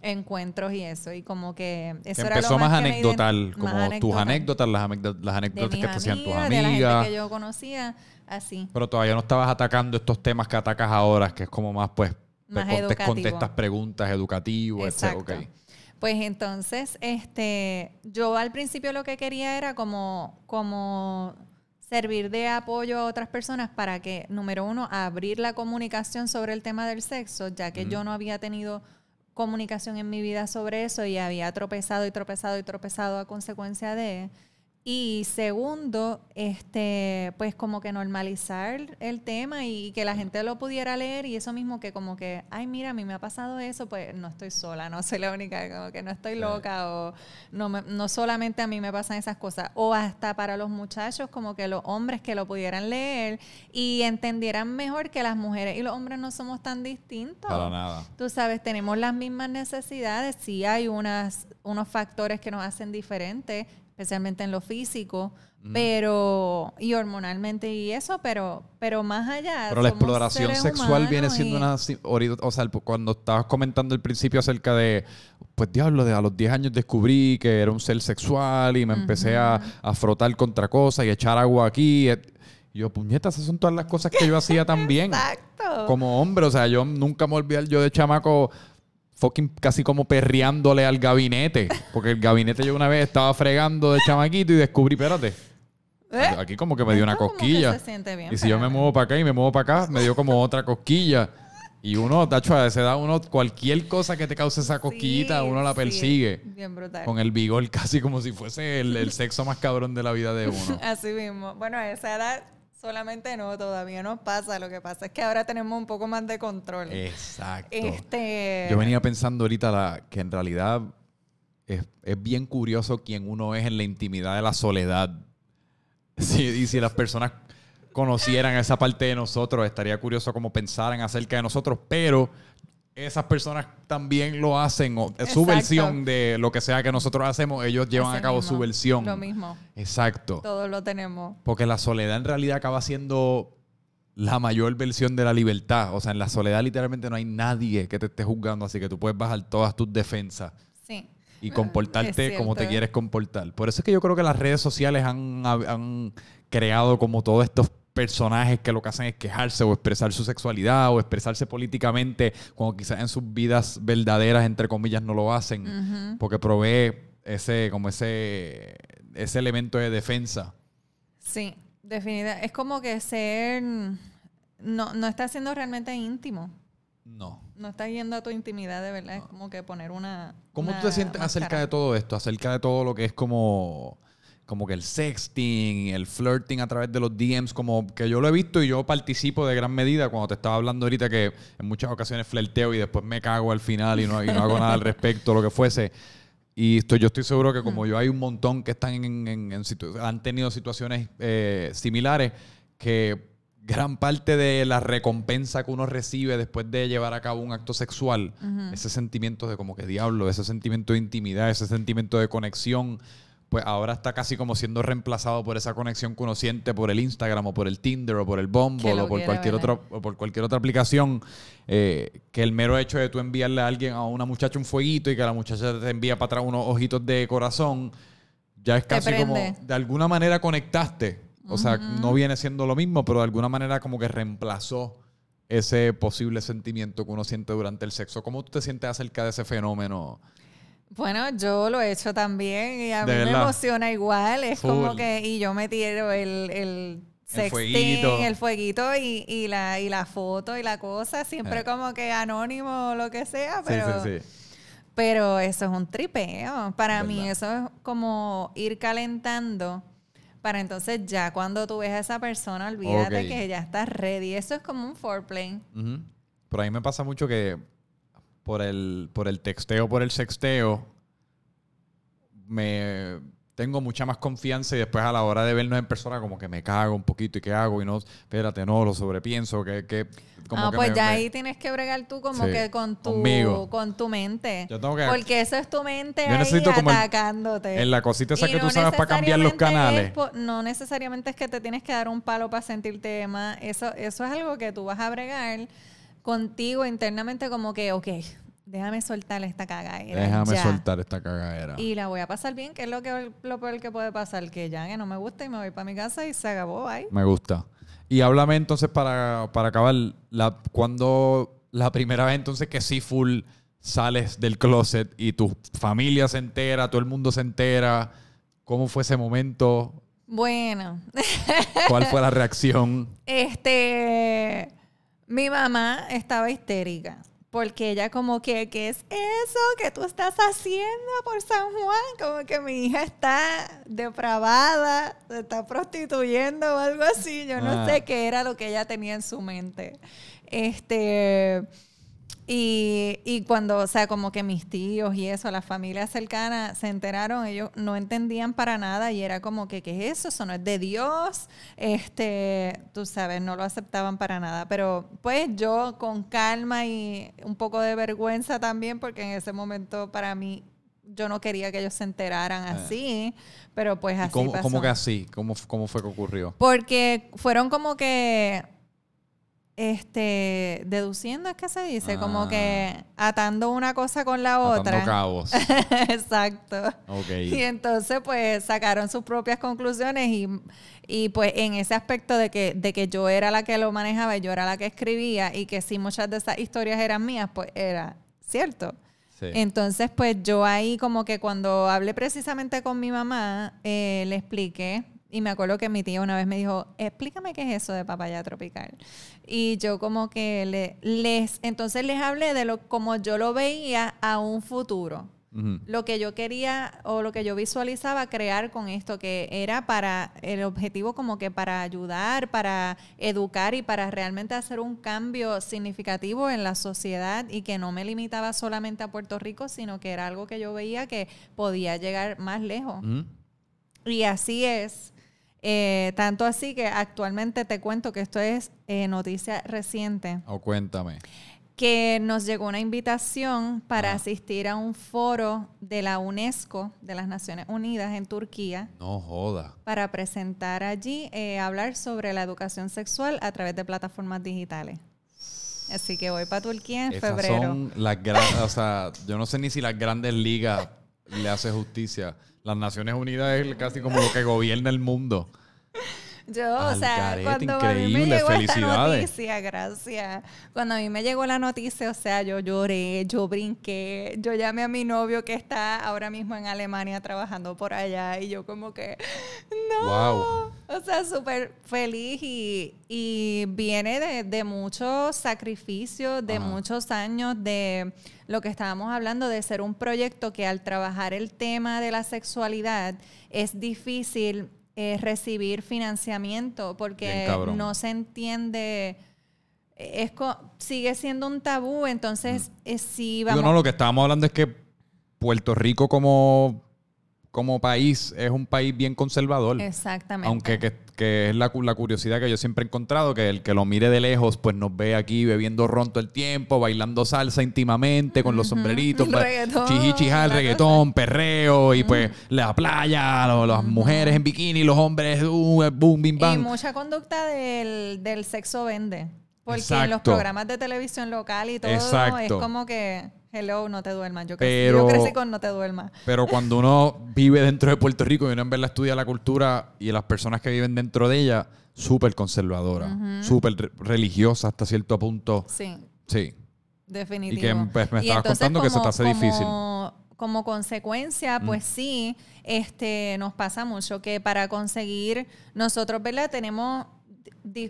S2: encuentros y eso y como que eso
S1: era empezó lo más, más anecdotal como tus anécdotas las, las anécdotas que te hacían tus amigas de la gente
S2: que yo conocía así
S1: pero todavía no estabas atacando estos temas que atacas ahora que es como más pues más contestas preguntas educativas, etc.
S2: Pues entonces, este, yo al principio lo que quería era como, como servir de apoyo a otras personas para que, número uno, abrir la comunicación sobre el tema del sexo, ya que yo no había tenido comunicación en mi vida sobre eso y había tropezado y tropezado y tropezado a consecuencia de y segundo, este, pues como que normalizar el tema y que la gente lo pudiera leer y eso mismo que como que, ay, mira, a mí me ha pasado eso, pues no estoy sola, no soy la única, como que no estoy loca o no, no solamente a mí me pasan esas cosas. O hasta para los muchachos, como que los hombres que lo pudieran leer y entendieran mejor que las mujeres y los hombres no somos tan distintos.
S1: Para nada.
S2: Tú sabes, tenemos las mismas necesidades, sí hay unas, unos factores que nos hacen diferentes especialmente en lo físico, pero y hormonalmente y eso, pero pero más allá.
S1: Pero la exploración sexual viene siendo una o sea, cuando estabas comentando al principio acerca de pues diablo, de a los 10 años descubrí que era un ser sexual y me empecé a, frotar contra cosas y echar agua aquí. Y yo, puñetas, esas son todas las cosas que yo hacía también. [LAUGHS] Exacto. Como hombre, o sea, yo nunca me olvidé yo de chamaco fucking casi como perreándole al gabinete. Porque el gabinete yo una vez estaba fregando de chamaquito y descubrí, espérate. ¿Eh? Aquí como que me dio una cosquilla. y si yo me muevo para acá y me muevo para acá, me dio como otra cosquilla. Y uno, tacho, se da uno cualquier cosa que te cause esa cosquillita, uno la persigue.
S2: bien brutal.
S1: Con el vigor [LAUGHS] casi como si fuese el, el sexo más cabrón de la vida de uno. [LAUGHS]
S2: Así mismo. Bueno, a esa edad Solamente no, todavía no pasa. Lo que pasa es que ahora tenemos un poco más de control.
S1: Exacto. Este... Yo venía pensando ahorita que en realidad es, bien curioso quién uno es en la intimidad de la soledad. [LAUGHS] y si las personas conocieran esa parte de nosotros, estaría curioso cómo pensaran acerca de nosotros, pero esas personas también lo hacen, o su versión de lo que sea que nosotros hacemos, ellos llevan a cabo su versión.
S2: Lo mismo.
S1: Exacto.
S2: Todos lo tenemos.
S1: Porque la soledad en realidad acaba siendo la mayor versión de la libertad. O sea, en la soledad literalmente no hay nadie que te esté juzgando, así que tú puedes bajar todas tus defensas.
S2: Sí.
S1: Y [LAUGHS] comportarte como te quieres comportar. Por eso es que yo creo que las redes sociales han, han creado como todos estos personajes que lo que hacen es quejarse o expresar su sexualidad o expresarse políticamente cuando quizás en sus vidas verdaderas, entre comillas, no lo hacen, porque provee ese, como ese, ese elemento de defensa.
S2: Sí, definitivamente. Es como que ser no, no está siendo realmente íntimo.
S1: No.
S2: No está yendo a tu intimidad de verdad. Es como que poner una.
S1: ¿Cómo
S2: una
S1: tú te sientes
S2: máscara.
S1: acerca de todo esto? Acerca de todo lo que es como, como que el sexting, el flirting a través de los DMs, como que yo lo he visto y yo participo de gran medida. Cuando te estaba hablando ahorita que en muchas ocasiones flirteo y después me cago al final y no, y no hago nada al respecto, lo que fuese. Y estoy, yo estoy seguro que como yo hay un montón que están en, en- en han tenido situaciones eh, similares que gran parte de la recompensa que uno recibe después de llevar a cabo un acto sexual, ese sentimiento de como que diablo, ese sentimiento de intimidad, ese sentimiento de conexión, pues ahora está casi como siendo reemplazado por esa conexión que uno siente por el Instagram o por el Tinder o por el Bumble o por cualquier otra o por cualquier otra aplicación eh, que el mero hecho de tú enviarle a alguien a una muchacha un fueguito y que la muchacha te envía para atrás unos ojitos de corazón ya es casi como de alguna manera conectaste. O sea no viene siendo lo mismo pero de alguna manera como que reemplazó ese posible sentimiento que uno siente durante el sexo. ¿cómo tú te sientes acerca de ese fenómeno?
S2: Bueno, yo lo he hecho también y a
S1: De
S2: mí me emociona igual. Es como que, y yo me tiro el, el sexting,
S1: fueguito.
S2: el fueguito y, y la, y la foto y la cosa, siempre
S1: Eh.
S2: como que anónimo o lo que sea, pero,
S1: sí, sí, sí.
S2: pero eso es un tripeo. Para mí eso es como ir calentando. Para entonces ya cuando tú ves a esa persona, olvídate que ya estás ready. Eso es como un foreplay.
S1: Pero a mí me pasa mucho que por el, por el texteo, por el sexteo, me tengo mucha más confianza y después a la hora de vernos en persona como que me cago un poquito y qué hago y no, espérate, no, lo sobrepienso, que, que como
S2: ah,
S1: que
S2: pues
S1: me-
S2: ya
S1: me-
S2: ahí tienes que bregar tú como
S1: Sí,
S2: que con tu,
S1: conmigo.
S2: con tu mente.
S1: Yo tengo que-
S2: Porque eso es tu mente
S1: Yo
S2: ahí
S1: necesito como el-
S2: atacándote.
S1: en la cosita esa
S2: Y
S1: que tú
S2: no
S1: sabes para cambiar los canales.
S2: po- no necesariamente es que te tienes que dar un palo para sentirte más. Eso, eso es algo que tú vas a bregar contigo internamente como que, ok, déjame soltar esta cagadera.
S1: Déjame
S2: ya.
S1: soltar esta cagadera.
S2: Y la voy a pasar bien, que es lo, que, lo peor que puede pasar, que ya que no me gusta y me voy para mi casa y se acabó ahí.
S1: Me gusta. Y háblame entonces para, para acabar, la, cuando la primera vez entonces que sí full sales del closet y tu familia se entera, todo el mundo se entera, ¿cómo fue ese momento?
S2: Bueno,
S1: ¿Cuál fue la [LAUGHS] reacción?
S2: Este, mi mamá estaba histérica. Porque ella como que, ¿qué es eso que tú estás haciendo por San Juan? Como que mi hija está depravada, se está prostituyendo o algo así. Yo no
S1: Ah.
S2: sé qué era lo que ella tenía en su mente. Este, y, y cuando, o sea, como que mis tíos y eso, las familias cercanas se enteraron, ellos no entendían para nada y era como que, ¿qué es eso? Eso no es de Dios. Este, tú sabes, no lo aceptaban para nada. Pero pues yo con calma y un poco de vergüenza también, porque en ese momento para mí yo no quería que ellos se enteraran así, pero pues
S1: ¿Y
S2: así
S1: cómo,
S2: pasó.
S1: cómo que así? ¿Cómo, cómo fue que ocurrió?
S2: Porque fueron como que este deduciendo es que se dice,
S1: Ah.
S2: como que atando una cosa con la
S1: Atando
S2: otra.
S1: cabos. [LAUGHS]
S2: Exacto.
S1: Ok.
S2: Y entonces pues sacaron sus propias conclusiones y, y, pues en ese aspecto de que, de que yo era la que lo manejaba y yo era la que escribía y que sí muchas de esas historias eran mías, pues era cierto.
S1: Sí.
S2: Entonces, pues yo ahí como que cuando hablé precisamente con mi mamá, eh, le expliqué, y me acuerdo que mi tía una vez me dijo, explícame qué es eso de papaya tropical. Y yo como que le, les, entonces les hablé de lo como yo lo veía a un futuro. Lo que yo quería o lo que yo visualizaba crear con esto, que era para el objetivo como que para ayudar, para educar y para realmente hacer un cambio significativo en la sociedad y que no me limitaba solamente a Puerto Rico, sino que era algo que yo veía que podía llegar más lejos. Y así es. Eh, tanto así que actualmente te cuento que esto es eh, noticia reciente
S1: O cuéntame.
S2: que nos llegó una invitación para
S1: Ah.
S2: asistir a un foro de la UNESCO, de las Naciones Unidas en Turquía,
S1: No joda.
S2: para presentar allí, eh, hablar sobre la educación sexual a través de plataformas digitales. Así que voy para Turquía en
S1: Esas
S2: febrero.
S1: son las grandes, o sea, yo no sé ni si las grandes ligas le hace justicia. Las Naciones Unidas es casi como lo que gobierna el mundo.
S2: Yo, o sea, cuando a mí me llegó esta noticia, gracias. Cuando a mí me llegó la noticia, o sea, yo lloré, yo brinqué, yo llamé a mi novio que está ahora mismo en Alemania trabajando por allá y yo como que, no.
S1: Wow.
S2: O sea, súper feliz y, y viene de, de muchos sacrificios, de
S1: Ajá.
S2: muchos años de lo que estábamos hablando, de ser un proyecto que al trabajar el tema de la sexualidad es difícil eh, recibir financiamiento porque no se entiende, es co- sigue siendo un tabú, entonces eh, si vamos...
S1: no, lo que estábamos hablando es que Puerto Rico como, como país es un país bien conservador.
S2: Exactamente.
S1: Aunque que, que es la, cu- la curiosidad que yo siempre he encontrado, que el que lo mire de lejos, pues nos ve aquí bebiendo ron todo el tiempo, bailando salsa íntimamente con los sombreritos,
S2: reggaetón,
S1: chichichijá, el
S2: la
S1: reggaetón, perreo, y pues la playa, lo- las mujeres en bikini, los hombres, uh, boom, bim,
S2: Y
S1: bam.
S2: mucha conducta del, del sexo vende. Porque en los programas de televisión local y todo
S1: Exacto.
S2: es como que, hello, no te duermas. Yo crecí,
S1: Pero-
S2: yo crecí con no te duermas.
S1: Pero cuando uno vive dentro de Puerto Rico y uno en verdad estudia la cultura y las personas que viven dentro de ella, súper conservadora, súper re- religiosa hasta cierto punto.
S2: Sí,
S1: Sí.
S2: definitivo.
S1: Y que, pues, me
S2: Y
S1: estabas contando que se te hace difícil.
S2: Como, como consecuencia, pues sí, este, nos pasa mucho que para conseguir, nosotros, ¿verdad? Tenemos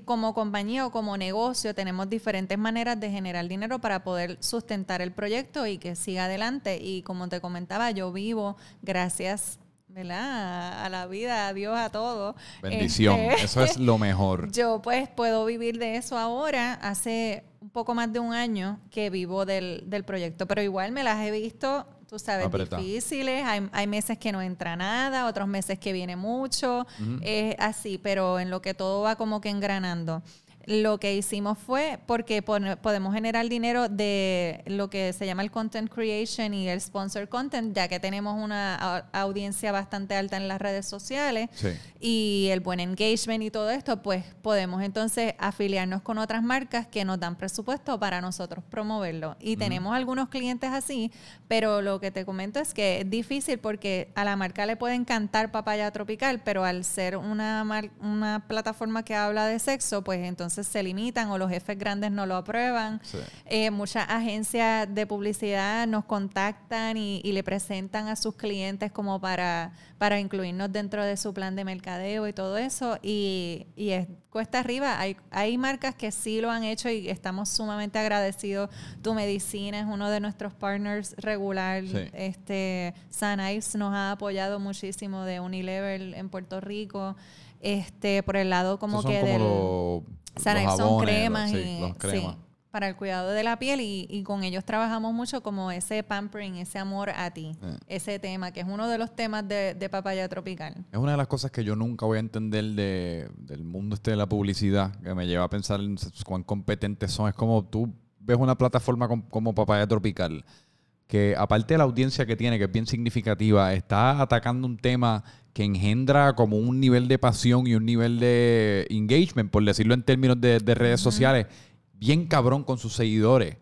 S2: como compañía o como negocio tenemos diferentes maneras de generar dinero para poder sustentar el proyecto y que siga adelante. Y como te comentaba, yo vivo gracias ¿verdad? a la vida, a Dios, a todo.
S1: Bendición.
S2: Este,
S1: Eso es lo mejor. [LAUGHS]
S2: yo pues puedo vivir de eso ahora. Hace un poco más de un año que vivo del, del proyecto, pero igual me las he visto, tú sabes,
S1: Apretado.
S2: difíciles. Hay, hay meses que no entra nada, otros meses que viene mucho, es así, pero en lo que todo va como que engranando. Lo que hicimos fue, porque podemos generar dinero de lo que se llama el content creation y el sponsor content, ya que tenemos una audiencia bastante alta en las redes sociales
S1: Sí.
S2: y el buen engagement y todo esto, pues podemos entonces afiliarnos con otras marcas que nos dan presupuesto para nosotros promoverlo. Y tenemos algunos clientes así, pero lo que te comento es que es difícil porque a la marca le puede encantar papaya tropical, pero al ser una, una plataforma que habla de sexo, pues entonces se limitan o los jefes grandes no lo aprueban.
S1: Sí.
S2: Eh, muchas agencias de publicidad nos contactan y, y le presentan a sus clientes como para, para incluirnos dentro de su plan de mercadeo y todo eso. Y, y es cuesta arriba. Hay, hay marcas que sí lo han hecho y estamos sumamente agradecidos. Tu Medicina es uno de nuestros partners regular.
S1: Sí.
S2: Este, San Ives nos ha apoyado muchísimo de Unilever en Puerto Rico. Este, por el lado como
S1: son
S2: que
S1: como
S2: del...
S1: los,
S2: Sana
S1: los
S2: son cremas
S1: los-
S2: y
S1: sí, los cremas.
S2: sí, para el cuidado de la piel y, y con ellos trabajamos mucho como ese pampering, ese amor a ti,
S1: Eh.
S2: ese tema que es uno de los temas de, de papaya tropical.
S1: Es una de las cosas que yo nunca voy a entender de- del mundo este de la publicidad, que me lleva a pensar en cuán competentes son. Es como tú ves una plataforma com- como Papaya Tropical, que aparte de la audiencia que tiene, que es bien significativa, está atacando un tema que engendra como un nivel de pasión y un nivel de engagement, por decirlo en términos de, de redes sociales, bien cabrón con sus seguidores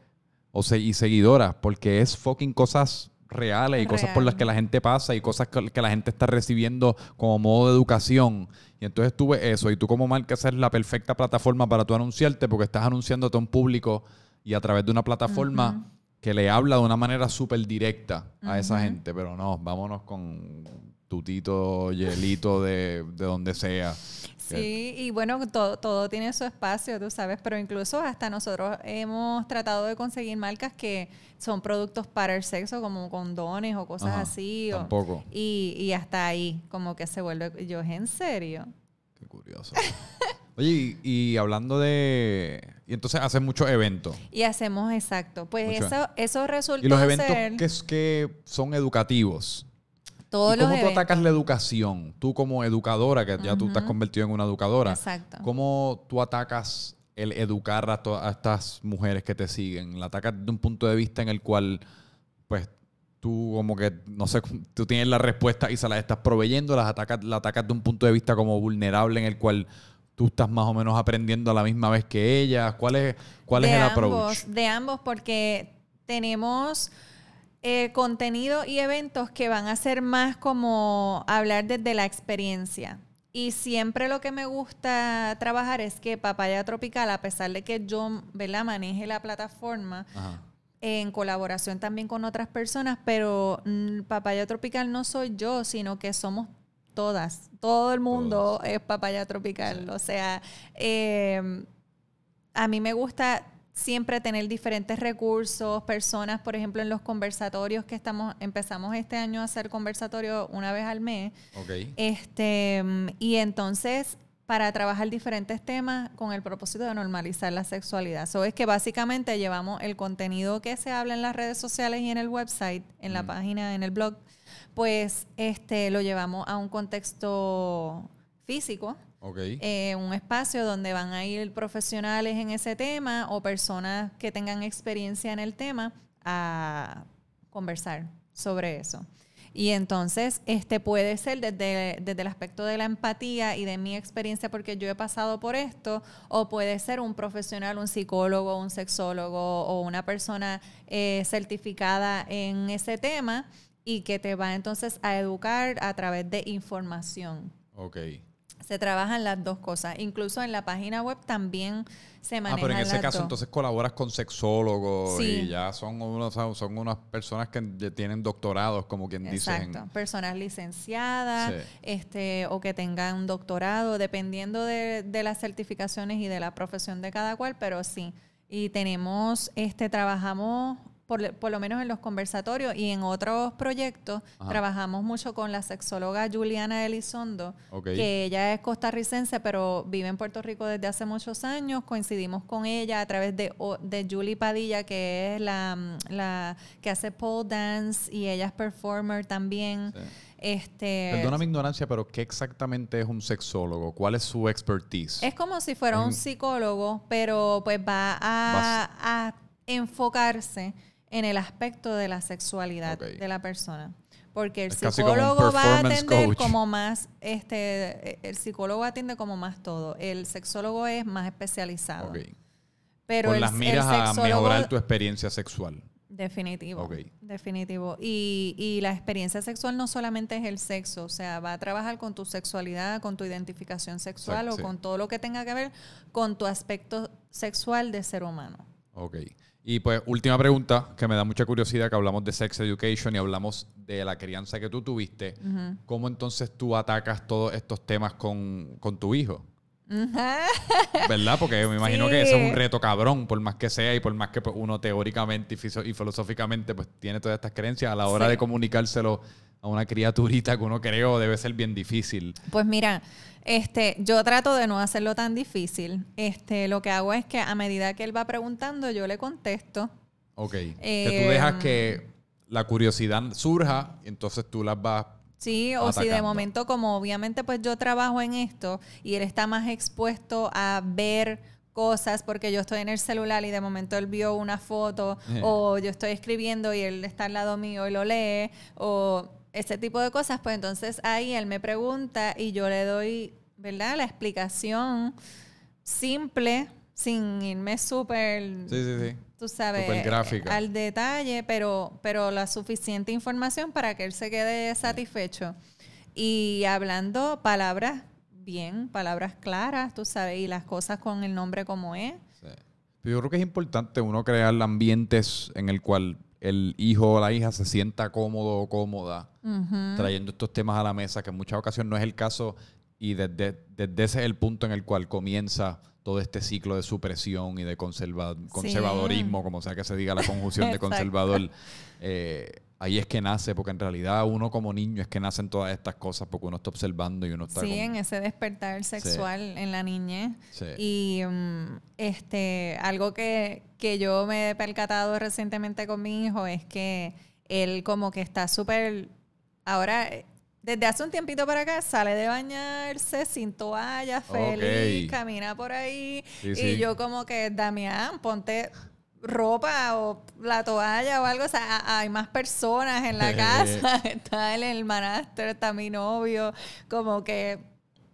S1: o se- y seguidoras, porque es fucking cosas reales y cosas por las que la gente pasa y cosas que, la gente está recibiendo como modo de educación. Y entonces tú ves eso y tú como marca es la perfecta plataforma para tú anunciarte porque estás anunciándote a un público y a través de una plataforma que le habla de una manera súper directa a esa gente. Pero no, vámonos con tutito, hielito de, de donde sea.
S2: Sí, y bueno, todo, todo tiene su espacio, tú sabes, pero incluso hasta nosotros hemos tratado de conseguir marcas que son productos para el sexo, como condones o cosas
S1: Ajá,
S2: así. o-
S1: tampoco.
S2: y, y hasta ahí, como que se vuelve, yo, ¿es en serio?
S1: Qué curioso. [LAUGHS] Oye, y, y hablando de... Y entonces hacen muchos eventos.
S2: Y hacemos exacto. Pues
S1: Mucho.
S2: eso, eso resultó
S1: Y los eventos
S2: ser
S1: que, es que son educativos.
S2: Todos
S1: ¿Y
S2: los
S1: cómo tú atacas la educación? Tú como educadora, que ya tú te has convertido en una educadora.
S2: Exacto.
S1: ¿Cómo tú atacas el educar a, estas mujeres que te siguen? ¿La atacas de un punto de vista en el cual, pues, tú como que, no sé, tú tienes la respuesta y se las estás proveyendo? ¿Las atacas, la atacas de un punto de vista como vulnerable en el cual tú estás más o menos aprendiendo a la misma vez que ellas? ¿Cuál es, cuál es el
S2: ambos,
S1: approach?
S2: De ambos, porque tenemos eh, contenido y eventos que van a ser más como hablar desde la experiencia. Y siempre lo que me gusta trabajar es que Papaya Tropical, a pesar de que yo ¿verdad? maneje la plataforma,
S1: Ajá.
S2: en colaboración también con otras personas, pero mm, Papaya Tropical no soy yo, sino que somos todas. Todo el mundo es Papaya Tropical. O sea, eh, a mí me gusta siempre tener diferentes recursos, personas, por ejemplo, en los conversatorios que estamos, empezamos este año a hacer conversatorios una vez al mes.
S1: Ok.
S2: Este, y entonces, para trabajar diferentes temas con el propósito de normalizar la sexualidad. Eso es que básicamente llevamos el contenido que se habla en las redes sociales y en el website, en la
S1: Mm.
S2: página, en el blog, pues este lo llevamos a un contexto físico,
S1: Ok.
S2: eh, un espacio donde van a ir profesionales en ese tema o personas que tengan experiencia en el tema a conversar sobre eso. Y entonces, este puede ser desde, desde el aspecto de la empatía y de mi experiencia, porque yo he pasado por esto, o puede ser un profesional, un psicólogo, un sexólogo o una persona eh, certificada en ese tema y que te va entonces a educar a través de información.
S1: Ok.
S2: Se trabajan las dos cosas. Incluso en la página web también se
S1: Ah,
S2: manejan
S1: pero en ese
S2: las
S1: caso
S2: dos.
S1: entonces colaboras con sexólogos
S2: Sí.
S1: y ya son, unos, son unas personas que tienen doctorados, como quien dice.
S2: Exacto. Personas licenciadas,
S1: Sí.
S2: este, o que tengan un doctorado, dependiendo de, de las certificaciones y de la profesión de cada cual, pero sí. Y tenemos, este, trabajamos por, por lo menos en los conversatorios y en otros proyectos,
S1: Ajá.
S2: trabajamos mucho con la sexóloga Juliana Elizondo, que ella es costarricense, pero vive en Puerto Rico desde hace muchos años. Coincidimos con ella a través de, de Julie Padilla, que es la, mm, la que hace pole dance y ella es performer también.
S1: Sí.
S2: Este,
S1: Perdona mi ignorancia, pero ¿qué exactamente es un sexólogo? ¿Cuál es su expertise?
S2: es como si fuera un
S1: Un-
S2: psicólogo, pero pues va a, a enfocarse en el aspecto de la sexualidad de la persona. Porque el
S1: Es
S2: psicólogo va a atender
S1: coach.
S2: como [LAUGHS] más, este, el psicólogo atiende como más todo. El sexólogo es más especializado.
S1: Ok.
S2: Pero
S1: Con
S2: el,
S1: las
S2: el
S1: miras a mejorar tu experiencia sexual.
S2: Definitivo.
S1: Ok.
S2: Definitivo. Y, y la experiencia sexual no solamente es el sexo, o sea, va a trabajar con tu sexualidad, con tu identificación sexual
S1: Exacto,
S2: o
S1: sí.
S2: con todo lo que tenga que ver con tu aspecto sexual de ser humano.
S1: Ok. Y pues, última pregunta que me da mucha curiosidad, que hablamos de sex education y hablamos de la crianza que tú tuviste. ¿Cómo entonces tú atacas todos estos temas con, con tu hijo? ¿Verdad? Porque me imagino que ese es un reto cabrón, por más que sea y por más que pues, uno teóricamente y, filosóficamente pues tiene todas estas creencias, a la hora
S2: Sí.
S1: de comunicárselo a una criaturita que uno creo debe ser bien difícil.
S2: Pues mira, este, yo trato de no hacerlo tan difícil. Este, lo que hago es que a medida que él va preguntando, yo le contesto.
S1: Ok. que
S2: Eh,
S1: tú dejas que la curiosidad surja entonces tú las vas...
S2: Sí, o si de momento, como obviamente pues yo trabajo en esto y él está más expuesto a ver cosas porque yo estoy en el celular y de momento él vio una foto
S1: Eh.
S2: o yo estoy escribiendo y él está al lado mío y lo lee o ese tipo de cosas, pues entonces ahí él me pregunta y yo le doy, ¿verdad? La explicación simple, sin irme súper
S1: Sí, sí, sí.
S2: tú sabes, al detalle, pero, pero la suficiente información para que él se quede satisfecho. Y hablando palabras bien, palabras claras, tú sabes, y las cosas con el nombre como es.
S1: Yo creo que es importante uno crear ambientes en el cual el hijo o la hija se sienta cómodo o cómoda trayendo estos temas a la mesa, que en muchas ocasiones no es el caso y desde, desde ese es el punto en el cual comienza todo este ciclo de supresión y de conserva- conservadorismo, como sea que se diga la conjunción de [LAUGHS] conservador. Eh, ahí es que nace, porque en realidad uno como niño es que nacen todas estas cosas porque uno está observando y uno está
S2: Sí, en ese despertar sexual en la niñez.
S1: Sí.
S2: Y mm, este, algo que, que yo me he percatado recientemente con mi hijo es que él como que está súper, ahora, eh, desde hace un tiempito para acá, sale de bañarse sin toalla, feliz, camina por ahí.
S1: Sí,
S2: y
S1: sí.
S2: yo como que, Damián, ponte ropa o la toalla o algo, o sea, hay más personas en la [LAUGHS] casa, [LAUGHS] está el manastro, está mi novio, como que,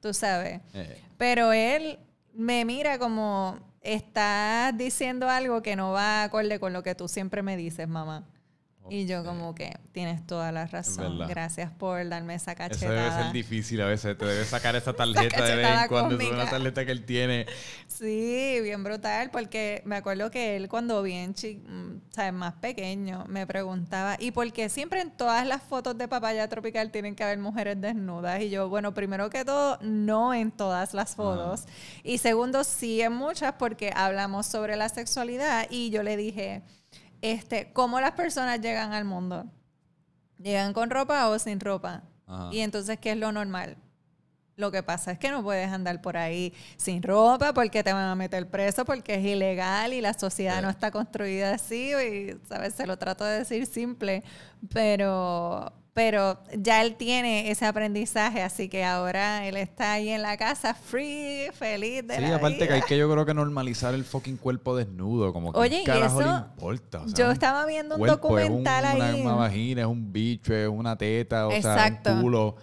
S2: tú sabes.
S1: Eh,
S2: Pero él me mira como estás diciendo algo que no va acorde con lo que tú siempre me dices, mamá. Y yo como que tienes toda la razón. Gracias por darme esa
S1: Eso
S2: cachetada.
S1: debe ser difícil a veces. Te debe sacar esa [LAUGHS] tarjeta de vez en cuando. Es una tarjeta que él tiene.
S2: Sí, bien brutal, porque me acuerdo que él cuando bien chi- mm, ¿sabes? más pequeño me preguntaba, ¿y por qué siempre en todas las fotos de papaya tropical tienen que haber mujeres desnudas? Y yo, bueno, primero que todo, no en todas las fotos. Y segundo, sí en muchas porque hablamos sobre la sexualidad y yo le dije, este, ¿cómo las personas llegan al mundo? ¿Llegan con ropa o sin ropa?
S1: Ajá.
S2: Y entonces, ¿qué es lo normal? Lo que pasa es que no puedes andar por ahí sin ropa porque te van a meter preso porque es ilegal y la sociedad
S1: Sí.
S2: no está construida así y, ¿sabes? Se lo trato de decir simple, pero, pero ya él tiene ese aprendizaje, así que ahora él está ahí en la casa free, feliz de
S1: Sí,
S2: la
S1: aparte que hay que yo creo que normalizar el fucking cuerpo desnudo. Como que
S2: Oye,
S1: ¿qué
S2: y
S1: carajo le
S2: eso,
S1: importa? O sea,
S2: Yo
S1: un
S2: estaba viendo un
S1: cuerpo es
S2: documental
S1: una,
S2: ahí.
S1: una vagina, es un bicho, es una teta, o sea,
S2: Exacto.
S1: un culo.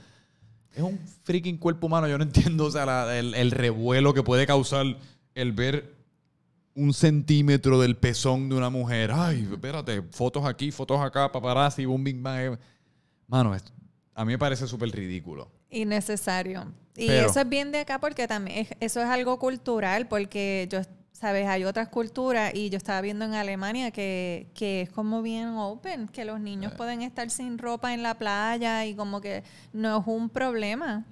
S1: Es un freaking cuerpo humano. Yo no [LAUGHS] entiendo, o sea, la- el, el revuelo que puede causar el ver un centímetro del pezón de una mujer. Ay, espérate, fotos aquí, fotos acá, paparazzi, boom, bing, bang. Mano, es- a mí me parece súper ridículo.
S2: Innecesario. Y
S1: Pero-
S2: eso es bien de acá porque también es- eso es algo cultural, porque yo, sabes, hay otras culturas y yo estaba viendo en Alemania que, que es como bien open, que los
S1: Eh.
S2: niños pueden estar sin ropa en la playa y como que no es un problema.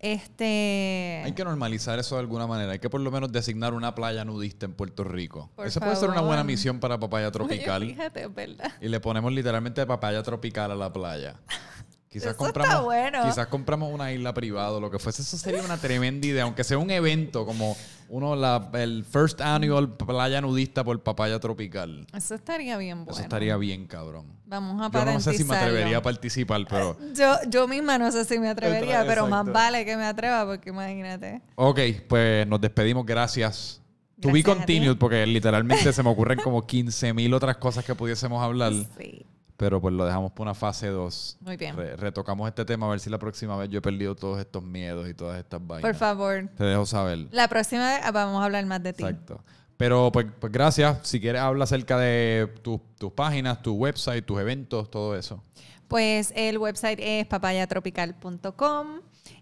S2: Este...
S1: Hay que normalizar eso de alguna manera. Hay que por lo menos designar una playa nudista en Puerto Rico.
S2: Por
S1: Esa puede ser una buena misión para Papaya [LAUGHS]
S2: Oye,
S1: Tropical.
S2: fíjate, es verdad.
S1: y le ponemos literalmente papaya tropical a la playa. [LAUGHS] Quizás
S2: Eso
S1: compramos,
S2: está bueno.
S1: quizás compramos una isla privada o lo que fuese. Eso sería una tremenda idea, aunque sea un evento como uno la, el first annual playa nudista por papaya tropical.
S2: Eso estaría bien bueno.
S1: Eso estaría bien, cabrón.
S2: Vamos a
S1: Yo no sé si me atrevería a participar, pero
S2: Yo, yo misma no sé si me atrevería,
S1: Exacto.
S2: pero más vale que me atreva porque imagínate.
S1: ok, pues nos despedimos. Gracias. To be continued, porque literalmente se me ocurren como 15 mil otras cosas que pudiésemos hablar.
S2: Sí.
S1: Pero pues lo dejamos por una fase 2.
S2: Muy bien.
S1: retocamos este tema a ver si la próxima vez yo he perdido todos estos miedos y todas estas vainas.
S2: Por favor.
S1: Te dejo saber.
S2: La próxima vez vamos a hablar más de ti.
S1: Exacto. Pero pues, pues gracias. Si quieres habla acerca de tus- tus páginas, tu website, tus eventos, todo eso.
S2: Pues el website es papayatropical.com,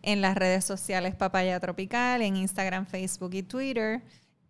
S2: en las redes sociales Papaya Tropical, en Instagram, Facebook y Twitter.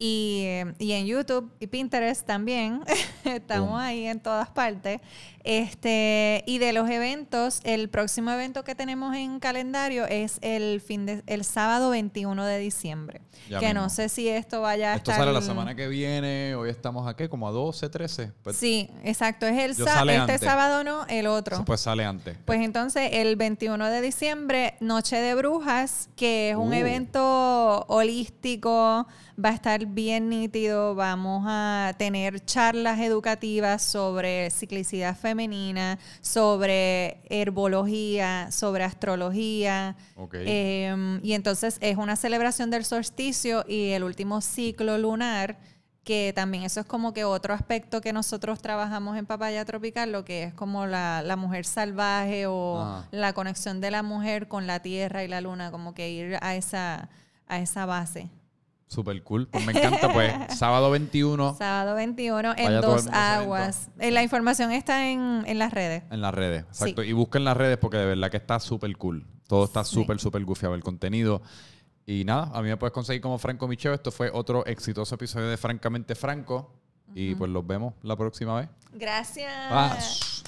S2: Y, y en YouTube y Pinterest también. [LAUGHS] Estamos ahí en todas partes. Este, y de los eventos, el próximo evento que tenemos en calendario es el fin de, el sábado 21 de diciembre.
S1: Ya
S2: que
S1: mismo.
S2: no sé si esto vaya a
S1: Esto
S2: estar.
S1: sale la semana que viene. Hoy estamos aquí como a 12, 13. Pues,
S2: Sí, exacto. Es el
S1: sale
S2: este
S1: antes.
S2: sábado no, el otro.
S1: Pues sale antes.
S2: Pues entonces el 21 de diciembre, Noche de Brujas, que es un
S1: Uh.
S2: evento holístico, va a estar bien nítido, vamos a tener charlas educativas sobre ciclicidad femenina, sobre herbología, sobre astrología. Eh, y entonces es una celebración del solsticio y el último ciclo lunar, que también eso es como que otro aspecto que nosotros trabajamos en Papaya Tropical, lo que es como la, la mujer salvaje o
S1: Ajá.
S2: la conexión de la mujer con la tierra y la luna, como que ir a esa, a esa base.
S1: Super cool. Pues me encanta. Pues [LAUGHS] sábado 21
S2: Sábado 21
S1: Vaya
S2: en Dos Aguas. Eh, La información está en, en las redes.
S1: en las redes. Exacto.
S2: Sí.
S1: Y busquen las redes porque de verdad que está súper cool. Todo está
S2: Sí.
S1: súper, súper gufiado el contenido. Y nada, a mí me puedes conseguir como Franco Micheo. Esto fue otro exitoso episodio de Francamente Franco. Y pues los vemos la próxima vez.
S2: Gracias.